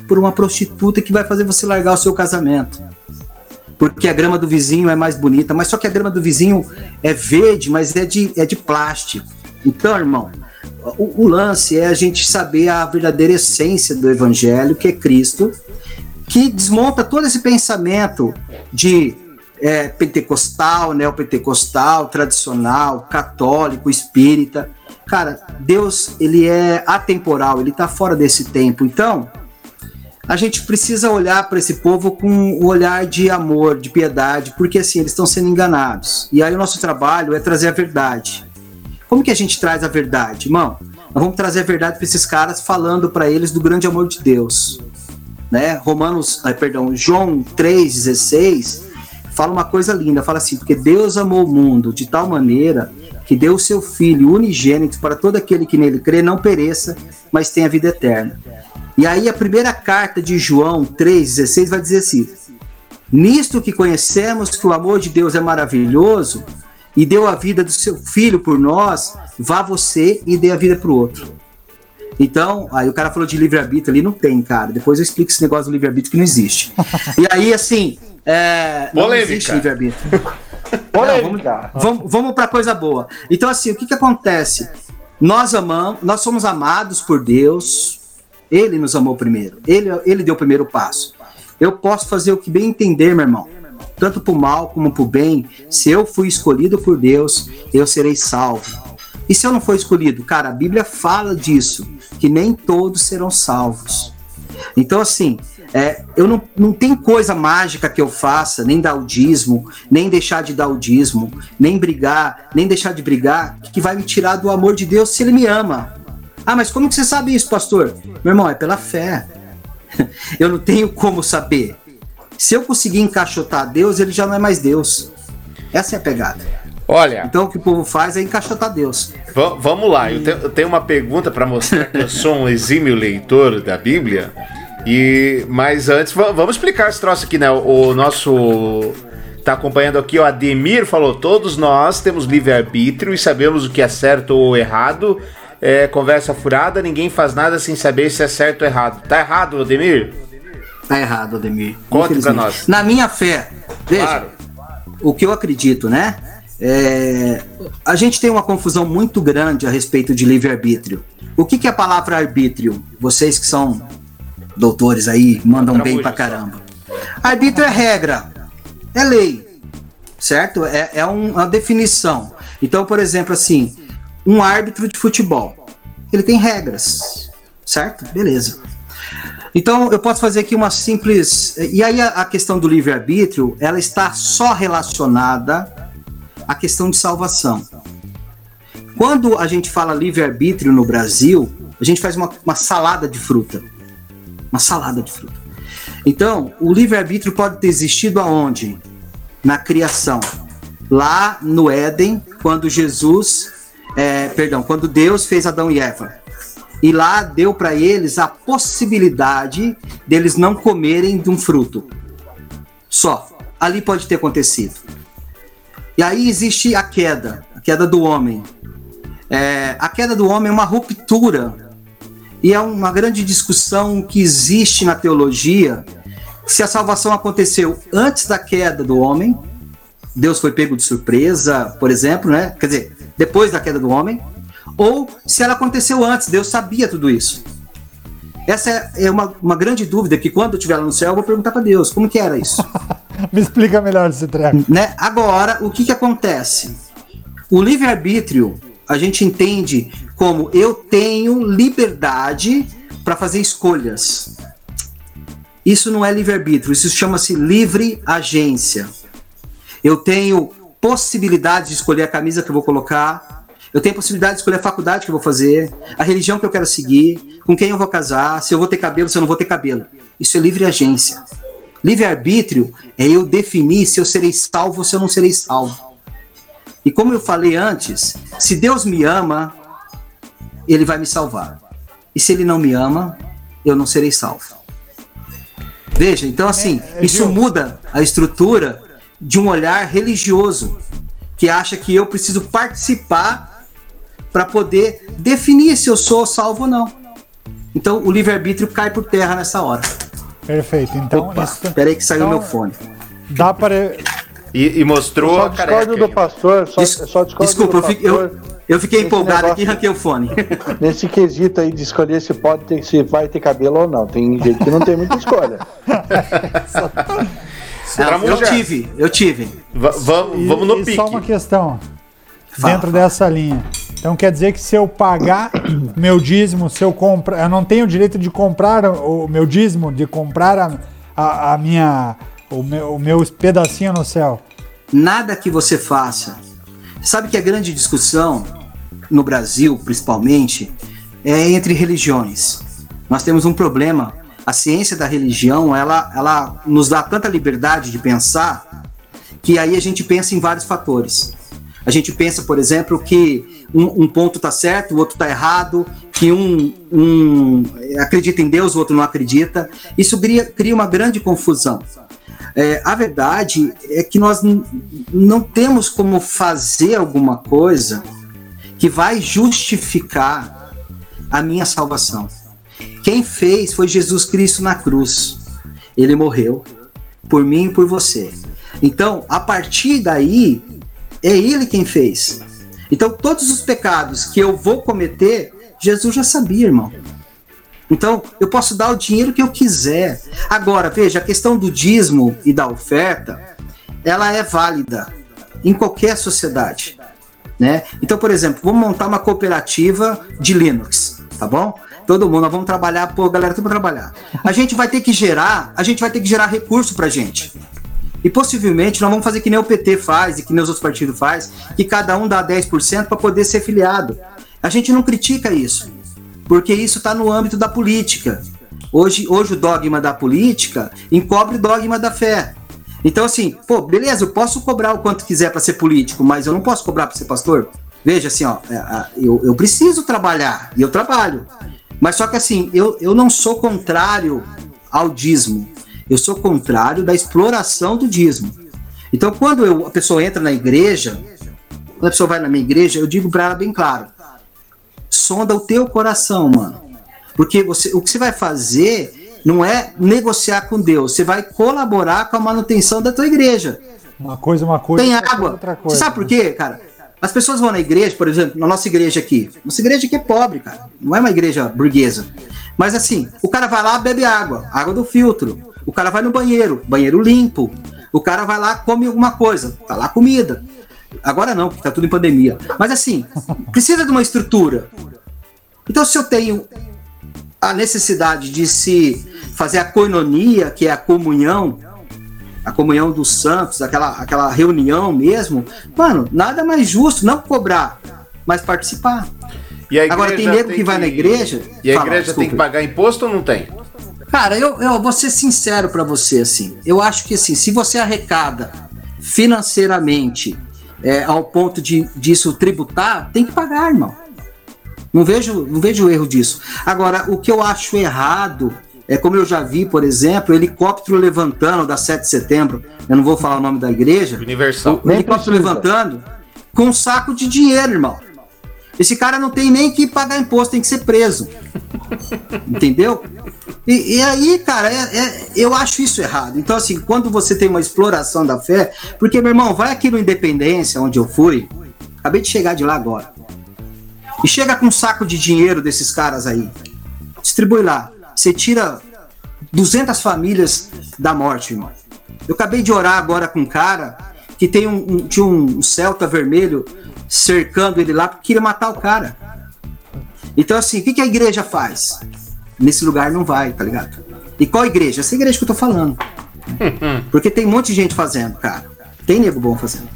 por uma prostituta que vai fazer você largar o seu casamento. Porque a grama do vizinho é mais bonita, mas só que a grama do vizinho é verde, mas é de, é de plástico. Então, irmão, o, o, lance é a gente saber a verdadeira essência do evangelho, que é Cristo, que desmonta todo esse pensamento de é, pentecostal, neopentecostal, tradicional, católico, espírita. Cara, Deus, ele é atemporal, ele está fora desse tempo. Então, a gente precisa olhar para esse povo com o um olhar de amor, de piedade, porque assim, eles estão sendo enganados. E aí o nosso trabalho é trazer a verdade. Como que a gente traz a verdade, irmão? Nós vamos trazer a verdade para esses caras falando para eles do grande amor de Deus. Né? Romanos, ah, perdão, João 3,16 fala uma coisa linda, fala assim, porque Deus amou o mundo de tal maneira que deu o seu Filho unigênito para todo aquele que nele crê não pereça, mas tenha vida eterna. E aí a primeira carta de João 3,16 vai dizer assim, nisto que conhecemos que o amor de Deus é maravilhoso, e deu a vida do seu filho por nós, vá você e dê a vida para o outro. Então, aí o cara falou de livre-arbítrio ali, não tem, cara. Depois eu explico esse negócio do livre-arbítrio que não existe. E aí, assim, é, não existe livre-arbítrio. vamos, vamos, vamos para coisa boa. Então, assim, o que, que acontece? Nós amamos, nós somos amados por Deus. Ele nos amou primeiro. Ele, ele deu o primeiro passo. Eu posso fazer o que bem entender, meu irmão tanto para o mal como para o bem, se eu fui escolhido por Deus, eu serei salvo. E se eu não for escolhido? Cara, a Bíblia fala disso, que nem todos serão salvos. Então, assim, é, eu não, não tem coisa mágica que eu faça, nem dar o dízimo, nem deixar de dar o dízimo, nem brigar, nem deixar de brigar, que vai me tirar do amor de Deus se Ele me ama. Ah, mas como que você sabe isso, pastor? Meu irmão, é pela fé. Eu não tenho como saber. Se eu conseguir encaixotar Deus, ele já não é mais Deus. Essa é a pegada. Olha. Então o que o povo faz é encaixotar Deus. Vamos lá, eu, te, eu tenho uma pergunta para mostrar que eu sou um exímio leitor da Bíblia. E mas antes vamos explicar esse troço aqui, né? O nosso tá acompanhando aqui o Ademir falou: todos nós temos livre arbítrio e sabemos o que é certo ou errado. É, conversa furada, ninguém faz nada sem saber se é certo ou errado. Tá errado, Ademir? Tá errado, Ademir. Conte pra nós. Na minha fé, veja, claro. o que eu acredito, né? É, a gente tem uma confusão muito grande a respeito de livre-arbítrio. O que, que é a palavra arbítrio? Vocês que são doutores aí mandam bem pra caramba. Arbítrio é regra, é lei, certo? É, é um- uma definição. Então, por exemplo, assim, um árbitro de futebol, ele tem regras, certo? Beleza. Então, eu posso fazer aqui uma simples. E aí, a, questão do livre-arbítrio, ela está só relacionada à questão de salvação. Quando a gente fala livre-arbítrio no Brasil, a gente faz uma, uma salada de fruta. Uma salada de fruta. Então, o livre-arbítrio pode ter existido aonde? Na criação. Lá no Éden, quando Jesus. é, perdão, quando Deus fez Adão e Eva. E lá deu para eles a possibilidade deles não comerem de um fruto. Só. Ali pode ter acontecido. E aí existe a queda, a queda do homem. É, a queda do homem é uma ruptura. E é uma grande discussão que existe na teologia se a salvação aconteceu antes da queda do homem, Deus foi pego de surpresa, por exemplo, né? Quer dizer, depois da queda do homem, ou se ela aconteceu antes, Deus sabia tudo isso. Essa é- é uma, uma grande dúvida que quando eu estiver lá no céu eu vou perguntar para Deus, como que era isso? Me explica melhor esse treco. né? Agora, o que, que acontece? O livre-arbítrio a gente entende como eu tenho liberdade para fazer escolhas. Isso não é livre-arbítrio, isso chama-se livre agência. Eu tenho possibilidade de escolher a camisa que eu vou colocar, eu tenho possibilidade de escolher a faculdade que eu vou fazer, a religião que eu quero seguir, com quem eu vou casar, se eu vou ter cabelo, se eu não vou ter cabelo. Isso é livre agência. Livre-arbítrio é eu definir se eu serei salvo ou se eu não serei salvo. E como eu falei antes, se Deus me ama, ele vai me salvar. E se ele não me ama, eu não serei salvo. Veja, então assim, isso muda a estrutura de um olhar religioso que acha que eu preciso participar para poder definir se eu sou salvo ou não. Então o livre-arbítrio cai por terra nessa hora. Perfeito. Então, Opa, isso- peraí que saiu então, meu fone. Dá para. E, e mostrou Só a careca. discordo do pastor, só, Des- só discordo Desculpa, eu, do fi- eu, pastor. eu fiquei empolgado aqui e ranquei o fone. Nesse quesito aí de escolher se pode ter, se vai ter cabelo ou não. Tem gente que não tem muita escolha. Não, eu tive, eu tive. Va- vamos, vamos no e pique. Só uma questão. Fala, dentro fala. dessa linha. Então quer dizer que se eu pagar meu dízimo, se eu comprar, eu não tenho o direito de comprar o meu dízimo, de comprar a, a, a minha o meu, o meu pedacinho no céu. nada que você faça. Sabe que a grande discussão no Brasil, principalmente, é entre religiões. Nós temos um problema. A ciência da religião, ela, ela nos dá tanta liberdade de pensar que aí a gente pensa em vários fatores. A gente pensa, por exemplo, que um, um ponto está certo, o outro está errado, que um, um acredita em Deus, o outro não acredita. Isso cria, cria uma grande confusão. É, a verdade é que nós não temos como fazer alguma coisa que vai justificar a minha salvação. Quem fez foi Jesus Cristo na cruz. Ele morreu por mim e por você. Então, a partir daí, é Ele quem fez. Então, todos os pecados que eu vou cometer, Jesus já sabia, irmão. Então, eu posso dar o dinheiro que eu quiser. Agora, veja, a questão do dízimo e da oferta, ela é válida em qualquer sociedade, né? Então, por exemplo, vamos montar uma cooperativa de Linux, tá bom? Todo mundo, nós vamos trabalhar, pô, galera, pra trabalhar. A gente vai ter que gerar, a gente vai ter que gerar recurso pra gente. E possivelmente nós vamos fazer que nem o PT faz e que nem os outros partidos faz, que cada um dá 10% para poder ser filiado. A gente não critica isso, porque isso está no âmbito da política. Hoje, hoje o dogma da política encobre o dogma da fé. Então, assim, pô, beleza, eu posso cobrar o quanto quiser para ser político, mas eu não posso cobrar para ser pastor. Veja, assim, ó, é, eu, eu preciso trabalhar, e eu trabalho. Mas só que, assim, eu, eu não sou contrário ao dízimo. Eu sou contrário da exploração do dízimo. Então, quando eu- a pessoa entra na igreja, quando a pessoa vai na minha igreja, eu digo para ela bem claro: sonda o teu coração, mano. Porque você, o que você vai fazer não é negociar com Deus, você vai colaborar com a manutenção da tua igreja. Uma coisa, uma coisa. Tem água. Outra Você coisa. sabe por quê, cara? As pessoas vão na igreja, por exemplo, na nossa igreja aqui. Nossa igreja aqui é pobre, cara. Não é uma igreja burguesa. Mas assim, o cara vai lá, bebe água, água do filtro. O cara vai no banheiro, banheiro limpo. O cara vai lá, come alguma coisa, tá lá comida. Agora não, porque tá tudo em pandemia. Mas assim, precisa de uma estrutura. Então, se eu tenho a necessidade de se fazer a coinonia, que é a comunhão, a comunhão dos santos, aquela, aquela reunião mesmo, mano, nada mais justo não cobrar, mas participar. Agora tem nego que, que vai na igreja. E a fala, igreja desculpa. tem que pagar imposto ou não tem? Cara, eu, eu vou ser sincero para você, assim. Eu acho que assim, se você arrecada financeiramente é, ao ponto de disso tributar, tem que pagar, irmão. Não vejo, não vejo erro disso. Agora, o que eu acho errado é como eu já vi, por exemplo, helicóptero levantando da 7 de setembro. Eu não vou falar o nome da igreja. Universal. O helicóptero levantando com um saco de dinheiro, irmão. Esse cara não tem nem que pagar imposto, tem que ser preso. Entendeu? E, e aí, cara, é, é, eu acho isso errado. Então, assim, quando você tem uma exploração da fé, porque, meu irmão, vai aqui no Independência, onde eu fui, acabei de chegar de lá agora. E chega com um saco de dinheiro desses caras aí. Distribui lá. Você tira 200 famílias da morte, irmão. Eu acabei de orar agora com um cara que tem um, um, tinha um Celta vermelho cercando ele lá porque queria matar o cara. Então, assim, o que, que a igreja faz? Nesse lugar não vai, tá ligado? E qual igreja? Essa igreja que eu tô falando. Porque tem um monte de gente fazendo, cara. Tem nego bom fazendo.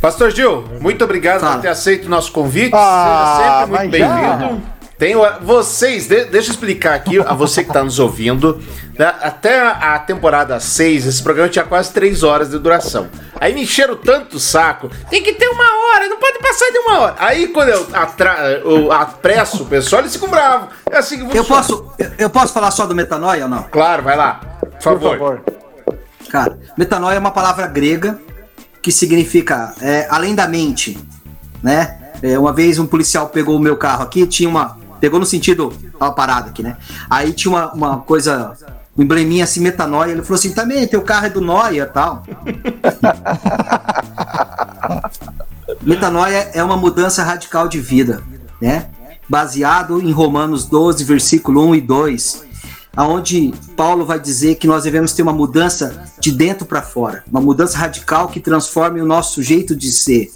Pastor Gil, muito obrigado Fala. por ter aceito o nosso convite. Ah, Seja sempre muito bem-vindo. Tenho vocês, de, deixa eu explicar aqui a você que está nos ouvindo. Né, até a temporada 6, esse programa tinha quase 3 horas de duração. Aí me encheram tanto o saco. Tem que ter uma hora, não pode passar de uma hora. Aí quando eu, atra, eu apresso o pessoal, eles ficam bravos. É assim que eu posso, eu posso falar só do metanoia ou não? Claro, vai lá. Por favor. Por favor. Cara, metanoia é uma palavra grega que significa é, além da mente, né? É, uma vez um policial pegou o meu carro aqui, tinha uma. Pegou no sentido. Tava parado aqui, né? Aí tinha uma, uma coisa. Um embleminha assim, metanoia. Ele falou assim: também, teu carro é do Noia tal. metanoia é uma mudança radical de vida, né? Baseado em Romanos 12, versículo 1 e 2 aonde Paulo vai dizer que nós devemos ter uma mudança de dentro para fora, uma mudança radical que transforme o nosso jeito de ser,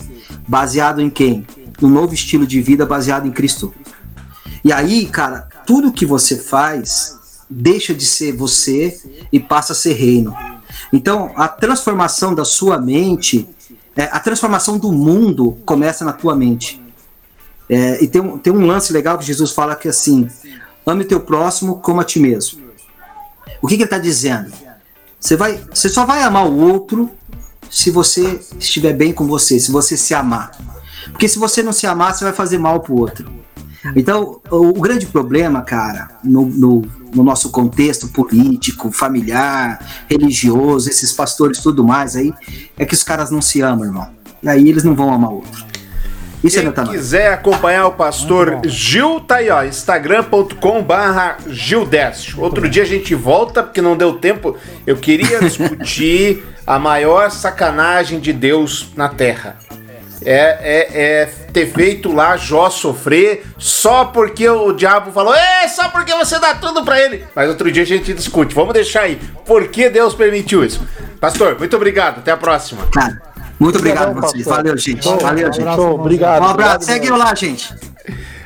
baseado em quem? No novo estilo de vida baseado em Cristo. E aí, cara, tudo que você faz deixa de ser você e passa a ser reino. Então, a transformação da sua mente, é, a transformação do mundo começa na tua mente. É, e tem um, tem um lance legal que Jesus fala que assim, ame teu próximo como a ti mesmo. O que, que ele está dizendo? Você, vai, você só vai amar o outro se você estiver bem com você, se você se amar. Porque se você não se amar, você vai fazer mal pro outro. Então, o, o grande problema, cara, no, no, no, nosso contexto político, familiar, religioso, esses pastores tudo mais aí, é que os caras não se amam, irmão. E aí eles não vão amar o outro. Isso Quem é quiser acompanhar o pastor Gil, tá aí, ó, instagram.com barra Gildécio. Outro dia a gente volta, porque não deu tempo. Eu queria discutir a maior sacanagem de Deus na Terra. É, é, é, ter feito lá Jó sofrer só porque o diabo falou, é só porque você dá tudo para ele. Mas outro dia a gente discute. Vamos deixar aí. Por que Deus permitiu isso? Pastor, muito obrigado. Até a próxima. Cara. Muito obrigado a vocês. Valeu, gente. Valeu, gente. obrigado. Um abraço. Segue lá, gente.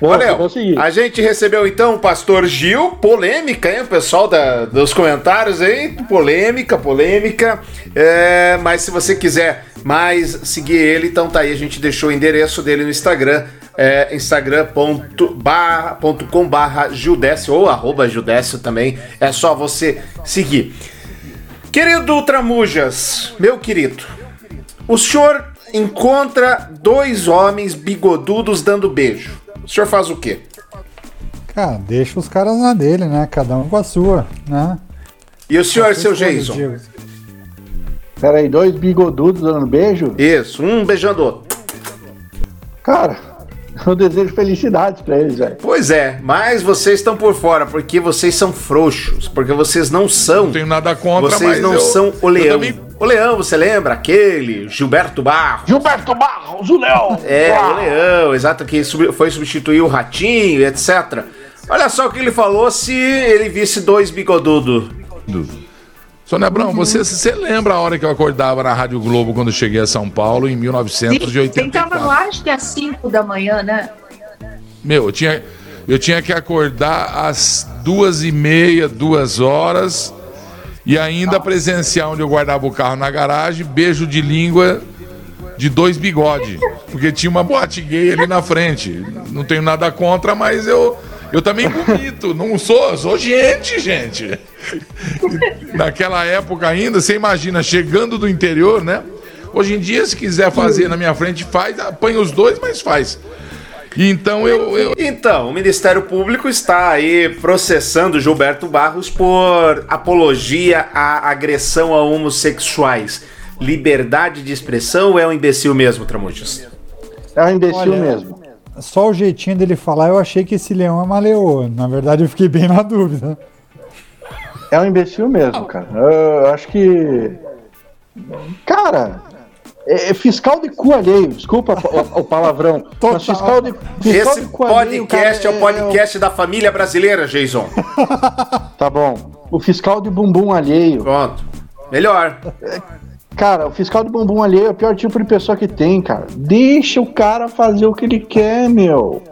Valeu. A gente recebeu então o pastor Gil, polêmica, hein? O pessoal da, dos comentários aí, polêmica, polêmica. É, mas se você quiser mais seguir ele, então tá aí, a gente deixou o endereço dele no Instagram, é, instagram.com barra Gildécio ou arroba Gildécio também, é só você seguir. Querido Tramujas, meu querido, o senhor encontra dois homens bigodudos dando beijo. O senhor faz o quê? Cara, deixa os caras na dele, né? Cada um com a sua, né? E o senhor, seu Jason? Peraí, dois bigodudos dando beijo? Isso, um beijando o outro. Cara, eu desejo felicidades para eles, velho. Pois é, mas vocês estão por fora porque vocês são frouxos, porque vocês não são. Não tenho nada contra, vocês não eu, são o leão. Também O Leão, você lembra? Aquele, Gilberto Barros. Gilberto Barros, o Leão! É, o Leão, exato, que foi substituir o Ratinho, etc. Olha só o que ele falou se ele visse dois bigodudos. Sônia Abrão, você, você lembra a hora que eu acordava na Rádio Globo quando cheguei a São Paulo em 1984? Quem tava no ar acho que às 5 da manhã, né? Meu, eu tinha, eu tinha que acordar às duas e meia, duas horas, e ainda presenciar onde eu guardava o carro na garagem, beijo de língua de dois bigodes, porque tinha uma boate gay ali na frente. Não tenho nada contra, mas eu eu também vomito, não sou, sou gente, gente. Naquela época ainda, você imagina, chegando do interior, né? Hoje em dia, se quiser fazer na minha frente, faz, apanha os dois, mas faz. Então eu, eu, Então, o Ministério Público está aí processando Gilberto Barros por apologia à agressão a homossexuais. Liberdade de expressão ou é um imbecil mesmo, Tramujas? É um imbecil Olha, mesmo. Só o jeitinho dele falar, eu achei que esse leão é uma leoa. Na verdade, eu fiquei bem na dúvida. É um imbecil mesmo, cara. Eu acho que. Cara, é, é fiscal de cu alheio, desculpa o, o palavrão. Mas fiscal de, fiscal Esse de cu alheio, podcast cara, é o podcast da família brasileira, Jason. Tá bom. O fiscal de bumbum alheio. Pronto. Melhor. Cara, o fiscal de bumbum alheio é o pior tipo de pessoa que tem, cara. Deixa o cara fazer o que ele quer, meu.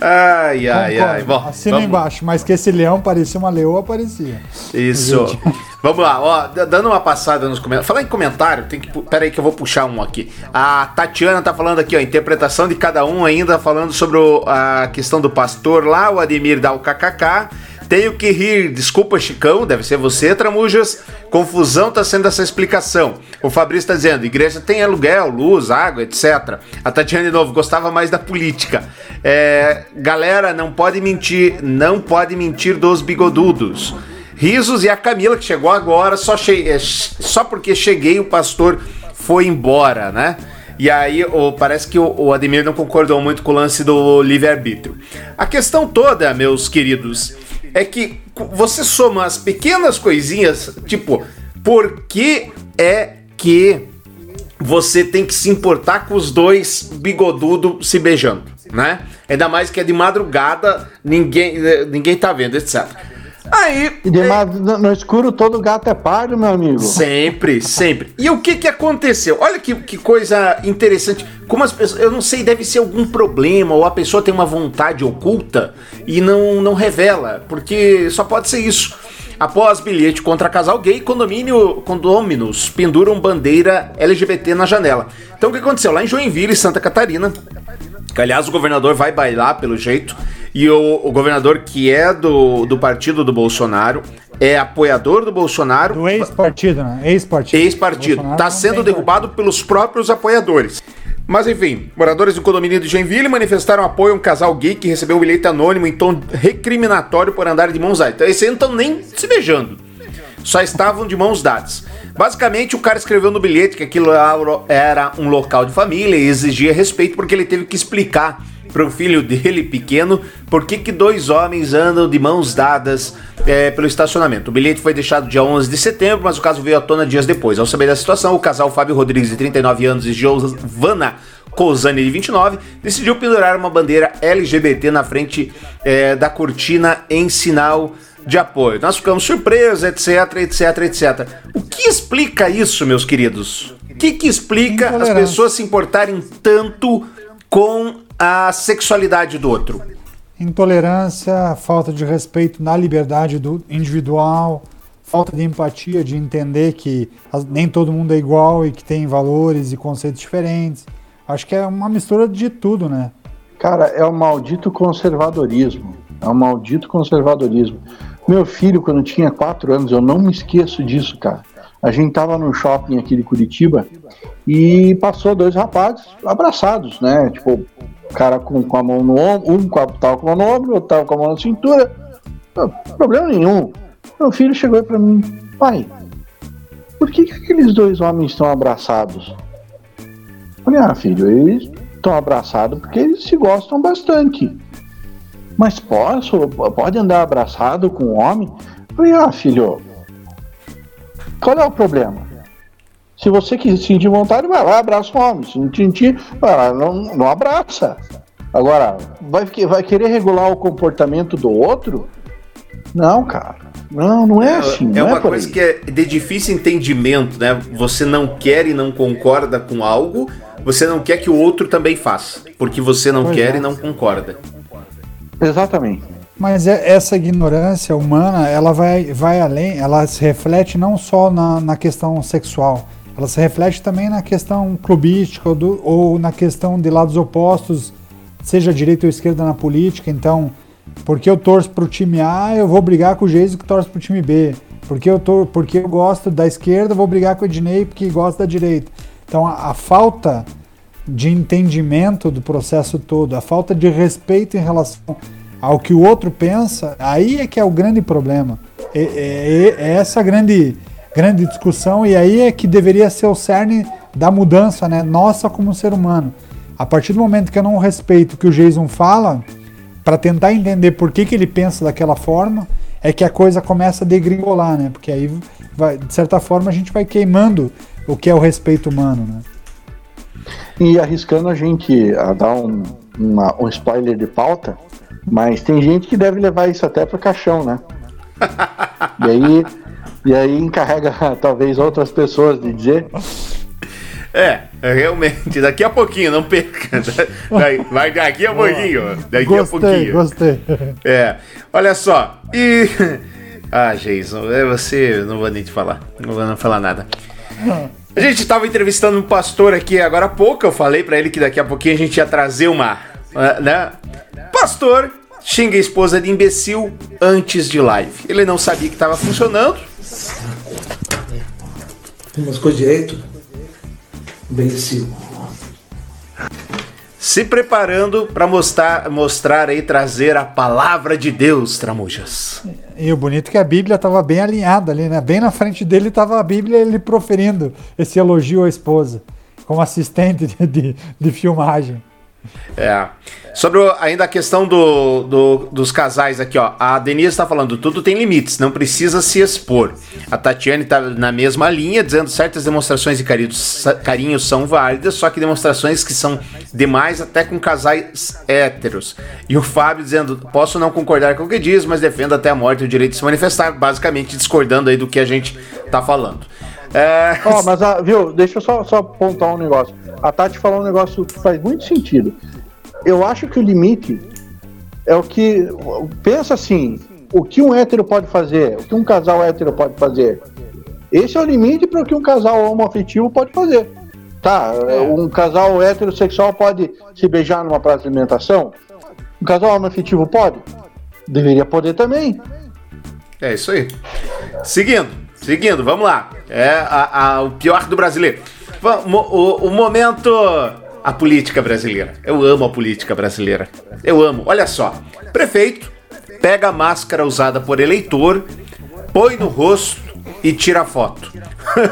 Ai, ai, Concordo. ai. Bom, Assina vamos- embaixo, mas que esse leão parecia uma leoa, parecia. Isso. Vamos lá, ó, dando uma passada nos comentários. Falar em comentário, tem que. Pera aí que eu vou puxar um aqui. A Tatiana tá falando aqui, ó, interpretação de cada um ainda, falando sobre o- a questão do pastor lá, o Ademir dá o kkk. Tenho que rir, desculpa, Chicão, deve ser você, Tramujas. Confusão tá sendo essa explicação. O Fabrício tá dizendo: igreja tem aluguel, luz, água, etc. A Tatiana, de novo, gostava mais da política. É, galera, não pode mentir, não pode mentir dos bigodudos. Risos e a Camila, que chegou agora, só, che é, só porque cheguei o pastor foi embora, né? E aí o- parece que o, o Ademir não concordou muito com o lance do livre-arbítrio. A questão toda, meus queridos, é que você soma as pequenas coisinhas, tipo, por que é que você tem que se importar com os dois bigodudos se beijando, né? Ainda mais que é de madrugada, ninguém, eh, ninguém tá vendo, etc. Aí. E demais, no, no escuro todo gato é pardo, meu amigo. Sempre, sempre. E o que que aconteceu? Olha que, que coisa interessante. Como as pessoas. Eu não sei, deve ser algum problema, ou a pessoa tem uma vontade oculta e não, não revela. Porque só pode ser isso. Após bilhete contra casal gay, condomínio, condôminos penduram bandeira LGBT na janela. Então o que aconteceu? Lá em Joinville, Santa Catarina, que, aliás, o governador vai bailar, pelo jeito. E o, o governador, que é do, do partido do Bolsonaro, é apoiador do Bolsonaro. Do ex-partido, né? Ex-partido. Ex-partido. Está sendo derrubado pelos próprios apoiadores. Mas enfim, moradores do condomínio de Genville manifestaram apoio a um casal gay que recebeu um bilhete anônimo em tom recriminatório por andar de mãos dadas. Então, esses aí não estão nem se beijando. Só estavam de mãos dadas. Basicamente, o cara escreveu no bilhete que aquilo era um local de família e exigia respeito porque ele teve que explicar para o filho dele pequeno por que, que dois homens andam de mãos dadas é, pelo estacionamento. O bilhete foi deixado dia 11 de setembro, mas o caso veio à tona dias depois. Ao saber da situação, o casal Fábio Rodrigues, de 39 anos, e Giovana Cozani, de 29, decidiu pendurar uma bandeira LGBT na frente é, da cortina em sinal de apoio. Nós ficamos surpresos, etc, etc, etc. O que explica isso, meus queridos? O que, que explica as pessoas se importarem tanto com a sexualidade do outro? Intolerância, falta de respeito na liberdade do individual, falta de empatia, de entender que nem todo mundo é igual e que tem valores e conceitos diferentes. Acho que é uma mistura de tudo, né? Cara, é o maldito conservadorismo. É o maldito conservadorismo. Meu filho, quando tinha quatro anos, eu não me esqueço disso, cara. A gente tava no shopping aqui de Curitiba e passou dois rapazes abraçados, né? Tipo, o cara com, com a mão no ombro, um com a- tava com a mão no ombro, outro tava com a mão na cintura. Problema nenhum. Meu filho chegou aí pra mim, pai, por que, que aqueles dois homens estão abraçados? Eu Falei, ah, filho, eles estão abraçados porque eles se gostam bastante. Mas posso? Pode andar abraçado com um homem? Eu Falei, ah, filho, qual é o problema? Se você quiser sentir vontade, vai lá, abraça o homem. Se não sentir, vai lá, não, não abraça. Agora, vai, vai querer regular o comportamento do outro? Não, cara. Não, não é, assim. É, é uma coisa aí. que é de difícil entendimento, né? Você não quer e não concorda com algo, você não quer que o outro também faça, porque você não pois quer é. e não concorda. Exatamente. Mas é, essa ignorância humana, ela vai, vai além, ela se reflete não só na, na questão sexual, ela se reflete também na questão clubística ou, do, ou na questão de lados opostos, seja direita ou esquerda na política. Então, porque eu torço para o time A, eu vou brigar com o Geiso que torce para o time B. Porque eu, tô, porque eu gosto da esquerda, eu vou brigar com o Ednei porque gosta da direita. Então, a, a falta de entendimento do processo todo, a falta de respeito em relação ao que o outro pensa, aí é que é o grande problema. É, é, é, essa grande, grande discussão e aí é que deveria ser o cerne da mudança, né? Nossa como ser humano. A partir do momento que eu não respeito o que o Jason fala, para tentar entender por que, que ele pensa daquela forma, é que a coisa começa a degringolar, né? Porque aí, vai, de certa forma, a gente vai queimando o que é o respeito humano, né? E arriscando a gente a dar um, uma, um spoiler de pauta, mas tem gente que deve levar isso até pro caixão, né? e aí, e aí encarrega talvez outras pessoas de dizer. É, realmente, daqui a pouquinho, não perca. Vai, vai daqui a pouquinho. Daqui gostei, a pouquinho. Gostei. É. Olha só. E. Ah, Jason, é você, não vou nem te falar. Não vou não falar nada. A gente estava entrevistando um pastor aqui agora há pouco. Eu falei para ele que daqui a pouquinho a gente ia trazer uma. Né? Pastor xinga a esposa de imbecil antes de live. Ele não sabia que estava funcionando. Tem umas coisas direito. Imbecil. Se preparando para mostrar, mostrar aí, trazer a palavra de Deus, Tramujas. E o bonito é que a Bíblia estava bem alinhada ali, né? Bem na frente dele estava a Bíblia ele proferindo esse elogio à esposa, como assistente de, de, de filmagem. É. Sobre o, ainda a questão do, do, dos casais aqui, ó. A Denise está falando, tudo tem limites, não precisa se expor. A Tatiane está na mesma linha, dizendo certas demonstrações de carinho, carinho são válidas, só que demonstrações que são demais até com casais héteros. E o Fábio dizendo, posso não concordar com o que diz, mas defendo até a morte o direito de se manifestar, basicamente discordando aí do que a gente está falando. É... Oh, mas, a, viu, deixa eu só, só apontar um negócio. A Tati falou um negócio que faz muito sentido. Eu acho que o limite é o que. Pensa assim: o que um hétero pode fazer, o que um casal hétero pode fazer. Esse é o limite para o que um casal homoafetivo pode fazer. Tá, é. um casal heterossexual pode se beijar numa praça de alimentação? Um casal homoafetivo pode? Deveria poder também. É isso aí. Seguindo, seguindo, vamos lá. É a, a, o pior do brasileiro. O, o momento. A política brasileira. Eu amo a política brasileira. Eu amo. Olha só. Prefeito pega a máscara usada por eleitor, põe no rosto e tira foto.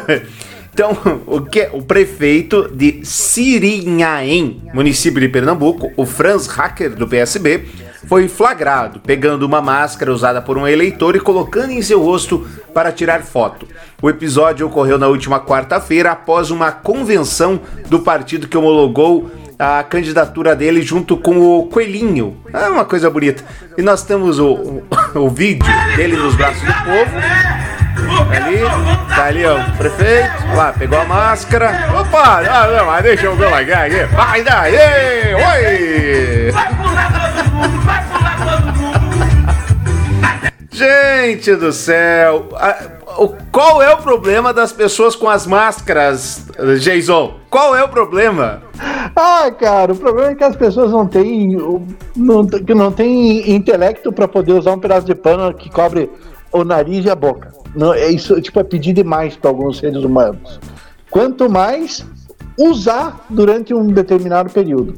então, o que o prefeito de Sirinhaém, município de Pernambuco, o Franz Hacker do PSB, foi flagrado pegando uma máscara usada por um eleitor e colocando em seu rosto para tirar foto. O episódio ocorreu na última quarta-feira após uma convenção do partido que homologou a candidatura dele junto com o Coelhinho. É uma coisa bonita. E nós temos o, o, o vídeo dele nos braços do povo. Ali, tá ali ó, o prefeito, lá, pegou a máscara. Opa, não, não, mas deixa eu ver aqui. Vai daí, oi! Gente do céu! qual é o problema das pessoas com as máscaras, Jason? Qual é o problema? Ah, cara, o problema é que as pessoas não têm, não, não têm intelecto para poder usar um pedaço de pano que cobre o nariz e a boca. Não, é isso, tipo, é pedir demais para alguns seres humanos. Quanto mais usar durante um determinado período.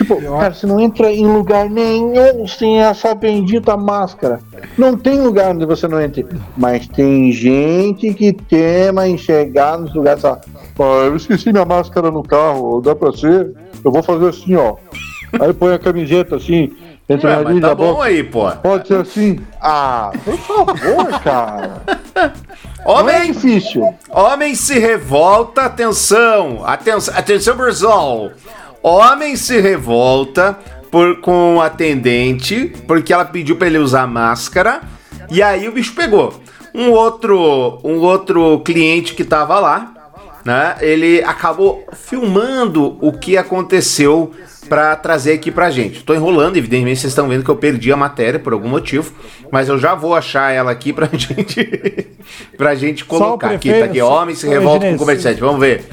Tipo, cara, você não entra em lugar nenhum sem essa bendita máscara. Não tem lugar onde você não entre. Mas tem gente que tema enxergar nos lugares. Ah, eu esqueci minha máscara no carro, dá pra ser? Eu vou fazer assim, ó. Aí põe a camiseta assim, entre Ué, a nariz tá bom boca. aí, pô. Pode ser assim. Ah, por favor, cara. Não é Homem, difícil. homem se revolta, atenção, atenção, atenção, Brasil. Homem se revolta por, com a atendente porque ela pediu pra ele usar máscara e aí o bicho pegou. Um outro, um outro cliente que tava lá, né? Ele acabou filmando o que aconteceu pra trazer aqui pra gente. Tô enrolando, evidentemente vocês estão vendo que eu perdi a matéria por algum motivo, mas eu já vou achar ela aqui pra gente pra gente colocar aqui, tá aqui, homem se revolta com comerciante. Vamos ver.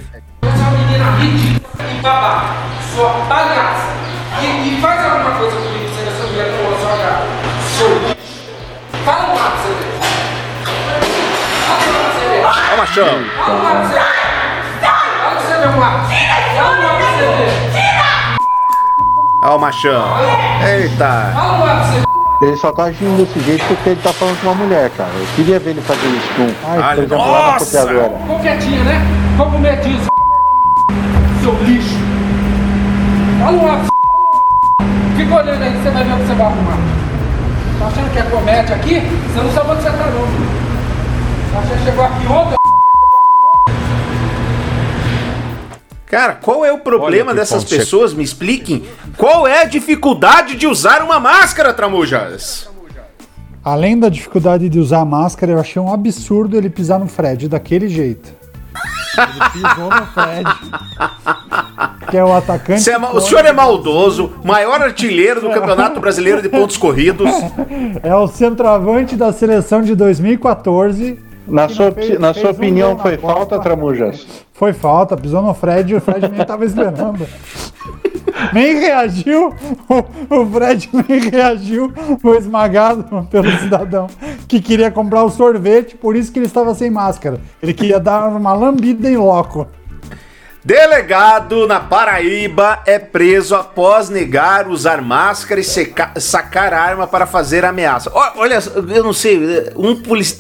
E babaca, sua palhaça. E, e faz alguma coisa comigo, sendo essa mulher com a sua cara. Sou lixo. Fala um lado pra você ver. Fala um lado pra você ver. Ó o machão. Fala um lado pra você ver. Fala pra você ver um lado. Fala um lado pra você ver. Ó o machão. Eita. Fala um lado pra você ver. Ele só tá agindo desse jeito porque ele tá falando com uma mulher, cara. Eu queria ver ele fazer isso com. Ai, Olha, por exemplo, lá na nossa! copiadora. Ficou quietinho, né? Ficou com medinho, seu lixo. Fala um lado. Fica olhando aí que você vai ver o que você vai arrumar. Tá achando que é comédia aqui? Você não sabe onde você tá não. Tá achando que chegou aqui ontem? Cara, qual é o problema Olha dessas che- pessoas? Me expliquem. Qual é a dificuldade de usar uma máscara, Tramujas? Além da dificuldade de usar a máscara, eu achei um absurdo ele pisar no Fred daquele jeito. Ele pisou no Fred. Que é o atacante. Você é ma- o senhor é maldoso, maior artilheiro do Campeonato Brasileiro de Pontos Corridos. É o centroavante da seleção de 2014. Na sua, fez- na fez sua um opinião, foi falta, Tramujas? Foi falta, pisou no Fred e o Fred nem tava esperando. Nem reagiu, o, Fred nem reagiu, foi esmagado pelo cidadão que queria comprar o sorvete, por isso que ele estava sem máscara. Ele queria dar uma lambida em loco. Delegado na Paraíba é preso após negar usar máscara e seca- sacar arma para fazer ameaça. Olha, eu não sei, um,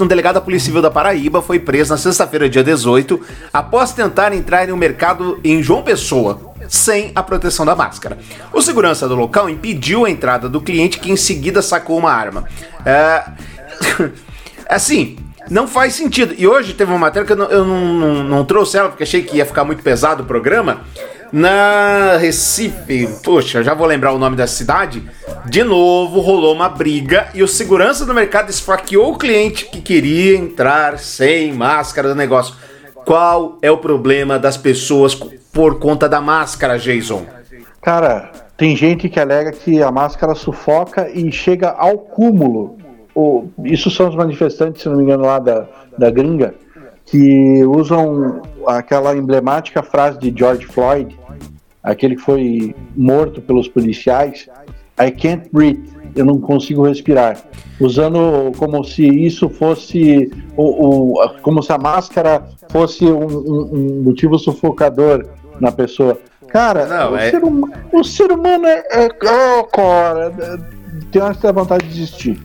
um delegado da Polícia Civil da Paraíba foi preso na sexta-feira, dia 18, após tentar entrar em um mercado em João Pessoa. Sem a proteção da máscara. O segurança do local impediu a entrada do cliente, que em seguida sacou uma arma. É, assim, não faz sentido. E hoje teve uma matéria que eu não, eu não, não- não trouxe ela, porque achei que ia ficar muito pesado o programa. Na Recife, poxa, já vou lembrar o nome da cidade. De novo rolou uma briga e o segurança do mercado esfaqueou o cliente que queria entrar sem máscara do negócio. Qual é o problema das pessoas por conta da máscara, Jason? Cara, tem gente que alega que a máscara sufoca e chega ao cúmulo. Isso são os manifestantes, se não me engano, lá da, da gringa, que usam aquela emblemática frase de George Floyd, aquele que foi morto pelos policiais, I can't breathe, eu não consigo respirar. Usando como se isso fosse o, o- como se a máscara fosse um, um- um motivo sufocador na pessoa. Cara, Não, o, é- ser o ser humano é. é oh, cara, tem hora que dá vontade de desistir.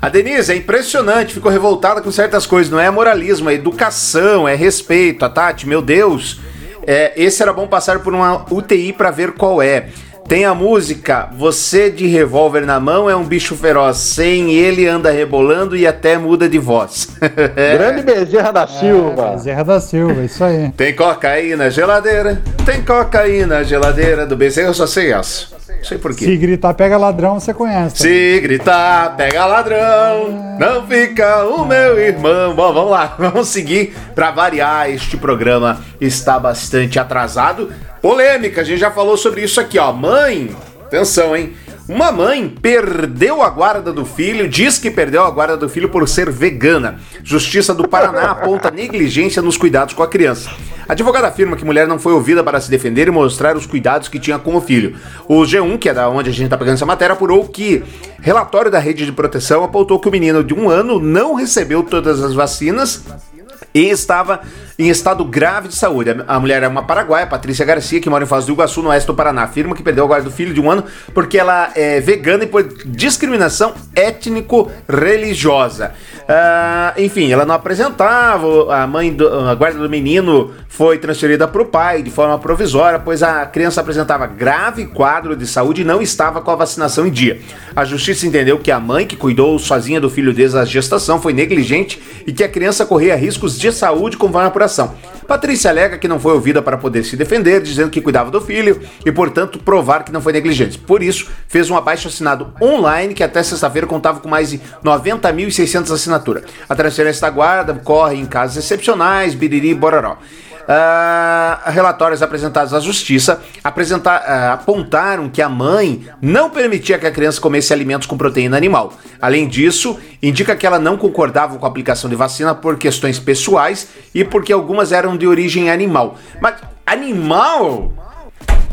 A Denise é impressionante, ficou revoltada com certas coisas. Não é moralismo, é educação, é respeito. A Tati, meu Deus, é, esse era bom passar por uma UTI pra ver qual é. Tem a música Você de revólver na mão é um bicho feroz. Sem ele anda rebolando e até muda de voz. Grande Bezerra da Silva. Bezerra da Silva, isso aí. Tem cocaína na geladeira, tem cocaína na geladeira do Bezerra, eu só sei essa. Não sei por quê. Se gritar pega ladrão, você conhece. Se gritar, pega ladrão, não fica o meu irmão. Bom, vamos lá, vamos seguir. Pra variar, este programa está bastante atrasado. Polêmica, a gente já falou sobre isso aqui, ó. Mãe, atenção, hein? Uma mãe perdeu a guarda do filho, diz que perdeu a guarda do filho por ser vegana. Justiça do Paraná aponta negligência nos cuidados com a criança. A advogada afirma que mulher não foi ouvida para se defender e mostrar os cuidados que tinha com o filho. O G1, que é da onde a gente está pegando essa matéria, apurou que relatório da rede de proteção apontou que o menino de um ano não recebeu todas as vacinas e estava em estado grave de saúde. A, mulher é uma paraguaia, Patrícia Garcia, que mora em Foz do Iguaçu, no oeste do Paraná, afirma que perdeu a guarda do filho de um ano porque ela é vegana e por discriminação étnico-religiosa. Ah, enfim, ela não apresentava, a mãe do, a guarda do menino foi transferida para o pai de forma provisória, pois a criança apresentava grave quadro de saúde e não estava com a vacinação em dia. A justiça entendeu que a mãe que cuidou sozinha do filho desde a gestação foi negligente e que a criança corria de saúde conforme a apuração. Patrícia alega que não foi ouvida para poder se defender, dizendo que cuidava do filho e, portanto, provar que não foi negligente. Por isso, fez um abaixo assinado online que até sexta-feira contava com mais de 90.600 assinaturas. A transferência da guarda corre em casos excepcionais, biriri bororó. Uh, relatórios apresentados à justiça apresentar, uh, apontaram que a mãe não permitia que a criança comesse alimentos com proteína animal. Além disso, indica que ela não concordava com a aplicação de vacina por questões pessoais e porque algumas eram de origem animal. Mas animal?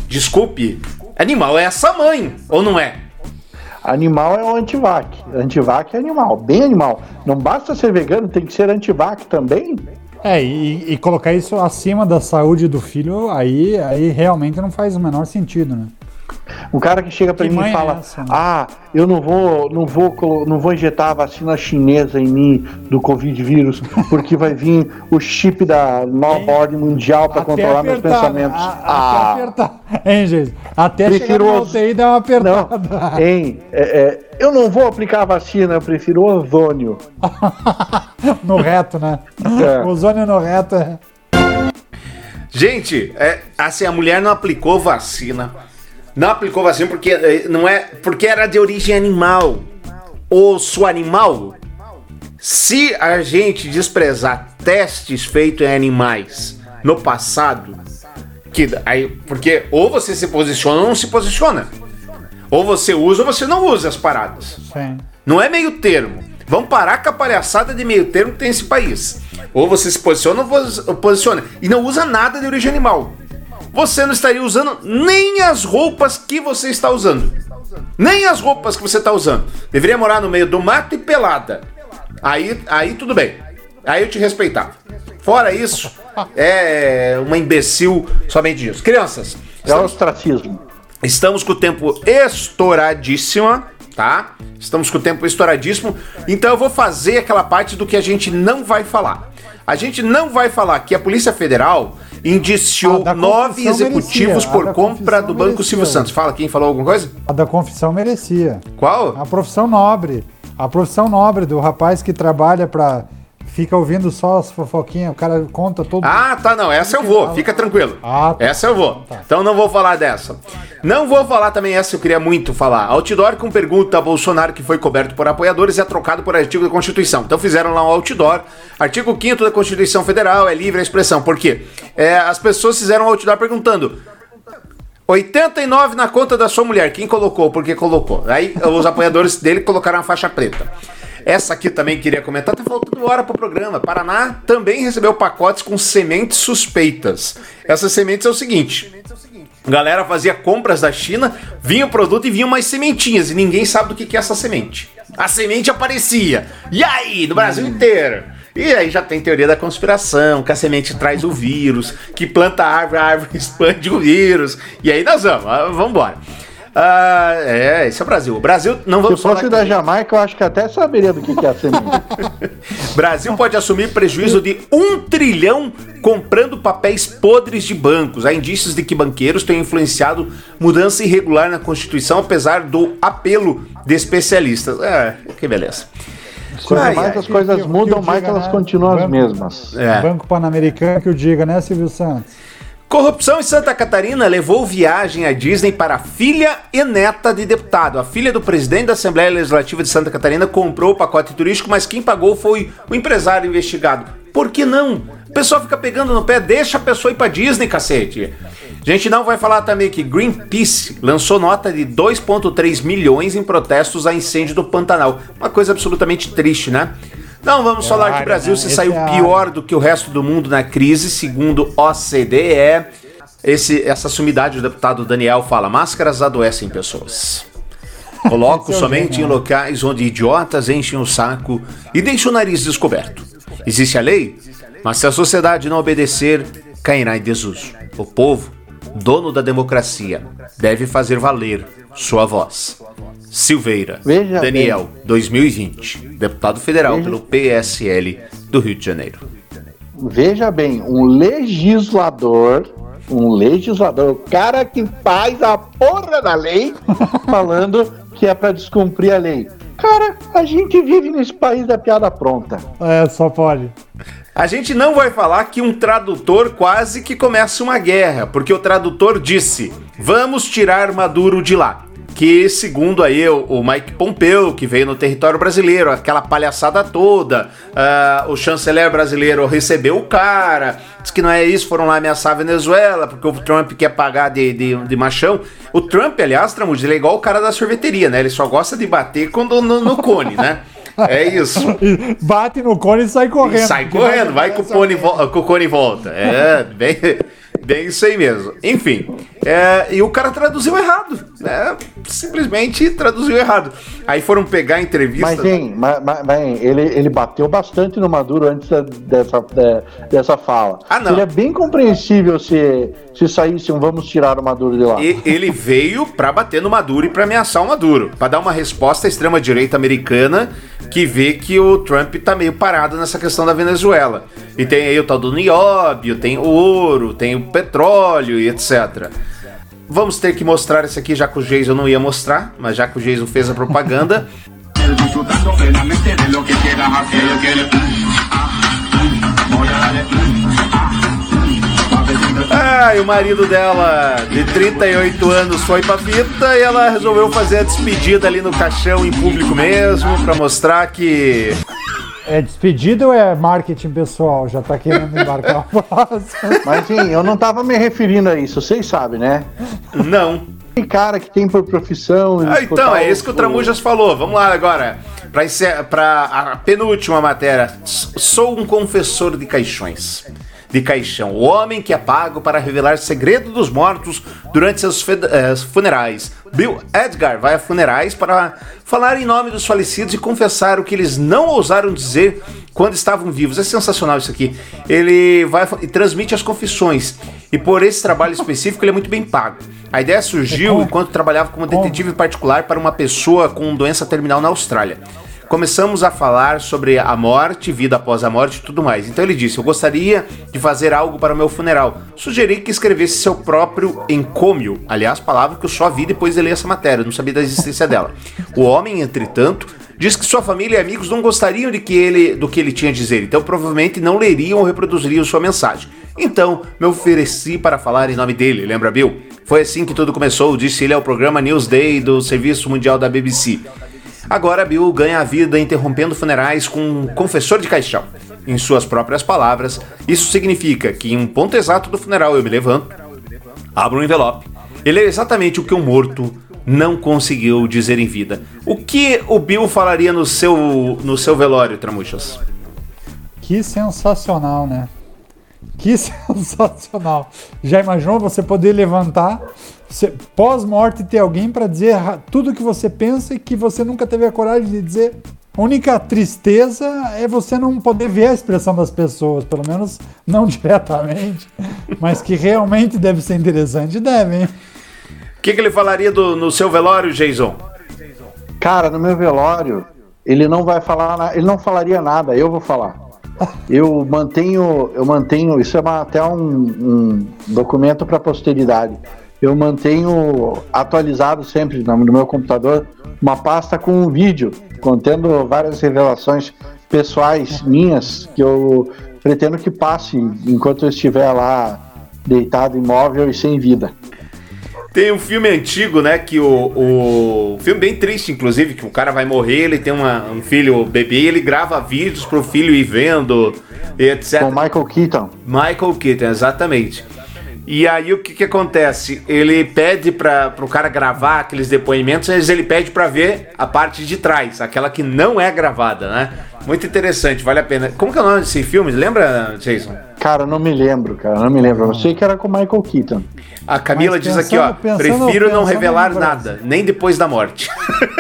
Desculpe, animal é essa mãe, ou não é? Animal é o antivac. Antivac é animal, bem animal. Não basta ser vegano, tem que ser antivac também? É, e, e, colocar isso acima da saúde do filho, aí, aí realmente não faz o menor sentido, né? Um cara que chega para mim e fala: é essa, né? "Ah, eu não vou, não vou, não vou injetar a vacina chinesa em mim do Covid vírus, porque vai vir o chip da nova ordem mundial para controlar apertar, meus pensamentos." A, ah. Até apertar, hein, gente? Até prefiro chegar no UTI dar uma apertada. Não, hein? É, é, eu não vou aplicar a vacina, eu prefiro ozônio. no reto, né? É. Ozônio no reto é. Gente, é, assim, a mulher não aplicou vacina não aplicou vacina porque eh, não é porque era de origem animal. Osso animal. Se a gente desprezar testes feitos em animais no passado, que aí porque ou você se posiciona ou não se posiciona. Ou você usa ou você não usa as paradas. Sim. Não é meio termo. Vamos parar com a palhaçada de meio termo que tem esse país. Ou você se posiciona ou posiciona. E não usa nada de origem animal você não estaria usando nem as roupas que você está usando. Nem as roupas que você está usando. Deveria morar no meio do mato e pelada. Aí, aí tudo bem. Aí eu te respeitava. Fora isso, é uma imbecil somente disso. Crianças. É o ostracismo. Estamos com o tempo estouradíssimo, tá? Estamos com o tempo estouradíssimo. Então eu vou fazer aquela parte do que a gente não vai falar. A gente não vai falar que a Polícia Federal indiciou nove executivos merecia. por compra do Banco merecia. Silvio Santos. Fala, quem falou alguma coisa? A da confissão merecia. Qual? A profissão nobre. A profissão nobre do rapaz que trabalha para fica ouvindo só as fofoquinhas, o cara conta todo. Ah, tá, não, essa eu vou, fica tranquilo. Ah, tá. Essa eu vou. Tá. Então não vou falar dessa. Não vou falar também essa, eu queria muito falar. Outdoor com pergunta a Bolsonaro que foi coberto por apoiadores é trocado por artigo da Constituição. Então fizeram lá um outdoor. Artigo 5 da Constituição Federal é livre a expressão. Por quê? É, as pessoas fizeram um outdoor perguntando. 89 na conta da sua mulher. Quem colocou? Porque colocou. Aí os apoiadores dele colocaram a faixa preta. Essa aqui também queria comentar, tá faltando hora pro programa. Paraná também recebeu pacotes com sementes suspeitas. Essas sementes é o seguinte: galera fazia compras da China, vinha o produto e vinha mais sementinhas, e ninguém sabe do que, que é essa semente. A semente aparecia. E aí, no Brasil inteiro. E aí já tem teoria da conspiração, que a semente traz o vírus, que planta a árvore, a árvore expande o vírus. E aí nós vamos, vamos embora. Ah, é, esse é o Brasil. O Brasil não vamos Se fosse da Jamaica, eu acho que até saberia do que, que é a semente. Brasil pode assumir prejuízo de um trilhão comprando papéis podres de bancos. Há indícios de que banqueiros têm influenciado mudança irregular na Constituição, apesar do apelo de especialistas. É, que beleza. Quanto ai, mais ai, as coisas que, mudam, que mais diga, elas né? continuam banco, as mesmas. É. Banco Pan-Americano que o diga, né, Silvio Santos? Corrupção em Santa Catarina levou viagem à Disney para filha e neta de deputado. A filha do presidente da Assembleia Legislativa de Santa Catarina comprou o pacote turístico, mas quem pagou foi o empresário investigado. Por que não? O pessoal fica pegando no pé, deixa a pessoa ir pra Disney, cacete. A gente não vai falar também que Greenpeace lançou nota de 2,3 milhões em protestos a incêndio do Pantanal. Uma coisa absolutamente triste, né? Não vamos é falar que o Brasil né? se Esse saiu é pior do que o resto do mundo na crise, segundo OCDE. Esse, essa sumidade do deputado Daniel fala: máscaras adoecem pessoas. Coloco somente em locais onde idiotas enchem o saco e deixam o nariz descoberto. Existe a lei? Mas se a sociedade não obedecer, cairá em desuso. O povo, dono da democracia, deve fazer valer sua voz. Silveira, Veja Daniel, 2020, deputado federal Veja- pelo PSL do Rio de Janeiro. Veja bem, um legislador, um legislador, o cara que faz a porra da lei, falando que é pra descumprir a lei. Cara, a gente vive nesse país da piada pronta. É, só pode. A gente não vai falar que um tradutor quase que começa uma guerra, porque o tradutor disse: vamos tirar Maduro de lá. Que, segundo aí o, Mike Pompeu, que veio no território brasileiro, aquela palhaçada toda, ah, o chanceler brasileiro recebeu o cara, disse que não é isso, foram lá ameaçar a Venezuela, porque o Trump quer pagar de, de, de machão. O Trump, aliás, Tramujo, ele é igual o cara da sorveteria, né? Ele só gosta de bater quando no, no cone, né? É isso. Bate no cone e sai correndo. E sai correndo, vai com o, com o cone em volta. É, bem, bem isso aí mesmo. Enfim, é, e o cara traduziu errado, né? Simplesmente traduziu errado. Aí foram pegar a entrevista. Mas, hein, mas, mas, ele, ele bateu bastante no Maduro antes dessa, da- dessa fala. Ah, não. Seria bem compreensível se, se saísse um vamos tirar o Maduro de lá. E ele veio pra bater no Maduro e pra ameaçar o Maduro, Pra dar uma resposta à extrema direita americana que vê que o Trump tá meio parado nessa questão da Venezuela. E tem aí o tal do nióbio, tem o ouro, tem o petróleo e etc. Vamos ter que mostrar esse aqui, já que o Jason não ia mostrar, mas já que o Jason fez a propaganda. Ah, e o marido dela, de 38 anos, foi pra fita e ela resolveu fazer a despedida ali no caixão em público mesmo, pra mostrar que. É despedida ou é marketing pessoal? Já tá querendo embarcar o próximo. Mas sim, eu não tava me referindo a isso, vocês sabem, né? Não. Tem cara que tem por profissão. Ah, então, é isso que o Tramujas falou. Vamos lá agora. Pra, encer- pra a penúltima matéria. Sou um confessor de caixões. De caixão. O homem que é pago para revelar segredo dos mortos durante seus eh, funerais. Bill Edgar vai a funerais para falar em nome dos falecidos e confessar o que eles não ousaram dizer quando estavam vivos. É sensacional isso aqui. Ele vai e transmite as confissões. E por esse trabalho específico ele é muito bem pago. A ideia surgiu enquanto trabalhava como detetive particular para uma pessoa com doença terminal na Austrália. Começamos a falar sobre a morte, vida após a morte e tudo mais. Então ele disse: Eu gostaria de fazer algo para o meu funeral. Sugeri que escrevesse seu próprio encômio. Aliás, palavra que eu só vi depois de ler essa matéria, não sabia da existência dela. O homem, entretanto, diz que sua família e amigos não gostariam de que ele, do que ele tinha a dizer, então provavelmente não leriam ou reproduziriam sua mensagem. Então, me ofereci para falar em nome dele, lembra Bill? Foi assim que tudo começou, disse ele ao programa Newsday do Serviço Mundial da BBC. Agora Bill ganha a vida interrompendo funerais com um confessor de caixão. Em suas próprias palavras, isso significa que em um ponto exato do funeral eu me levanto, abro um envelope e leio exatamente o que o morto não conseguiu dizer em vida. O que o Bill falaria no seu, no seu velório, Tramuchas? Que sensacional, né? Que sensacional. Já imaginou você poder levantar, pós-morte ter alguém para dizer tudo que você pensa e que você nunca teve a coragem de dizer? A única tristeza é você não poder ver a expressão das pessoas, pelo menos não diretamente, mas que realmente deve ser interessante, deve, hein? O que, que ele falaria do- no seu velório, Jason? Cara, no meu velório, ele não vai falar, ele não falaria nada, eu vou falar. Eu mantenho, eu mantenho, isso é uma- até um, um documento para posteridade. Eu mantenho atualizado sempre no, meu computador uma pasta com um vídeo contendo várias revelações pessoais minhas que eu pretendo que passe enquanto eu estiver lá deitado imóvel e sem vida. Tem um filme antigo, né? Que o, o. Filme bem triste, inclusive, que o cara vai morrer, ele tem uma, um filho bebê, ele grava vídeos pro filho ir vendo, e etc. Com Michael Keaton. Michael Keaton, exatamente. E aí o que que acontece? Ele pede para pro cara gravar aqueles depoimentos, mas ele pede para ver a parte de trás, aquela que não é gravada, né? Muito interessante, vale a pena. Como que é o nome desse filme? Lembra, Jason? Cara, não me lembro, cara, não me lembro. Eu sei que era com o Michael Keaton. A Camila Mas diz aqui, ó, pensando- prefiro não pensando revelar no nada, nem depois da morte.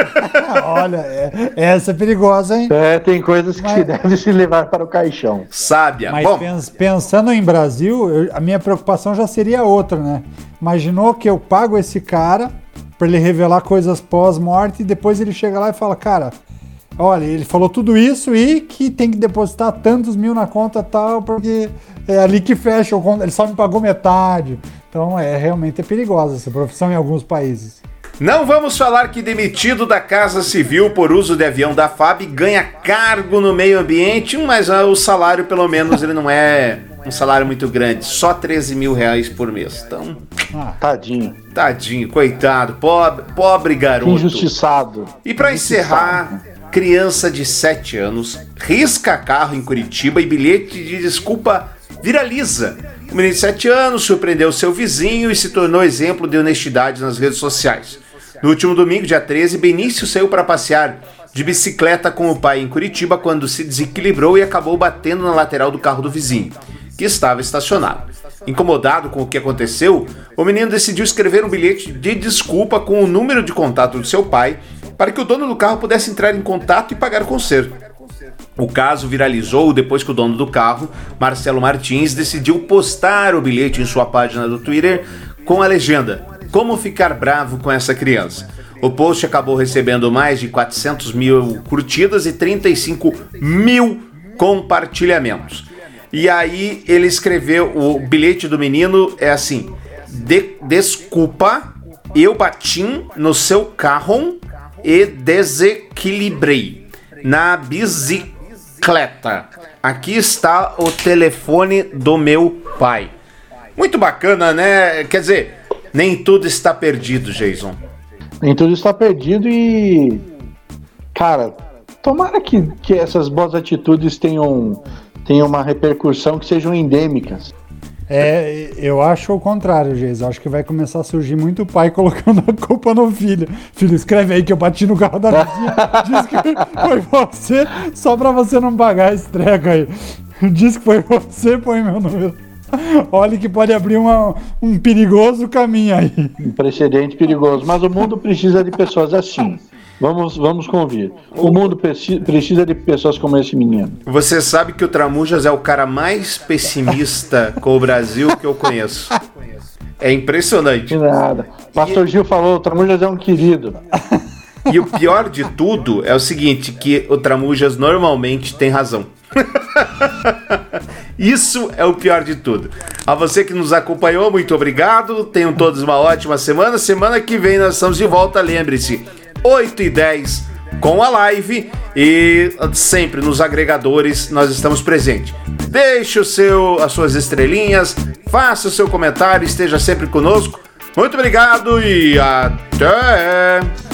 Olha, é- essa é perigosa, hein? É, tem coisas que se deve se levar para o caixão. Sábia. Mas Bom, pens- pensando em Brasil, eu- a minha preocupação já seria outra, né? Imaginou que eu pago esse cara pra ele revelar coisas pós-morte e depois ele chega lá e fala, cara, olha, ele falou tudo isso e que tem que depositar tantos mil na conta tal, porque é ali que fecha ele só me pagou metade. Então é realmente é perigosa essa profissão em alguns países. Não vamos falar que demitido da Casa Civil por uso de avião da FAB ganha cargo no meio ambiente, mas ah, o salário, pelo menos, ele não é um salário muito grande, só 13 mil reais por mês. Então, Tadinho. tadinho, coitado, pobre, pobre garoto. Injustiçado. E para encerrar, criança de 7 anos risca carro em Curitiba e bilhete de desculpa viraliza. O menino de 7 anos surpreendeu seu vizinho e se tornou exemplo de honestidade nas redes sociais. No último domingo, dia 13, Benício saiu para passear de bicicleta com o pai em Curitiba quando se desequilibrou e acabou batendo na lateral do carro do vizinho, que estava estacionado. Incomodado com o que aconteceu, o menino decidiu escrever um bilhete de desculpa com o número de contato do seu pai para que o dono do carro pudesse entrar em contato e pagar o conserto. O caso viralizou depois que o dono do carro, Marcelo Martins, decidiu postar o bilhete em sua página do Twitter com a legenda: Como ficar bravo com essa criança. O post acabou recebendo mais de 400 mil curtidas e 35 mil compartilhamentos. E aí ele escreveu: o bilhete do menino é assim: "De- Desculpa, eu bati no seu carro e desequilibrei na bicicleta. Aqui está o telefone do meu pai. Muito bacana, né? Quer dizer, nem tudo está perdido, Jason. Nem tudo está perdido e. Cara, tomara que, que essas boas atitudes tenham, tenham uma repercussão que sejam endêmicas. É, eu acho o contrário, Geis. Eu acho que vai começar a surgir muito pai colocando a culpa no filho. Filho, escreve aí que eu bati no carro da vizinha. Diz que foi você, só pra você não pagar esse treco aí. Diz que foi você, põe meu número. Olha que pode abrir uma- um perigoso caminho aí. Um precedente perigoso. Mas o mundo precisa de pessoas assim. Vamos, vamos convir. O mundo preci- precisa de pessoas como esse menino. Você sabe que o Tramujas é o cara mais pessimista com o Brasil que eu conheço. É impressionante. De nada. Pastor Gil falou, o Tramujas é um querido. E o pior de tudo é o seguinte, que o Tramujas normalmente tem razão. Isso é o pior de tudo. A você que nos acompanhou, muito obrigado. Tenham todos uma ótima semana. Semana que vem nós estamos de volta, lembre-se, 8 e 10 com a live e sempre nos agregadores nós estamos presentes. Deixe o seu, as suas estrelinhas, faça o seu comentário, esteja sempre conosco. Muito obrigado e até!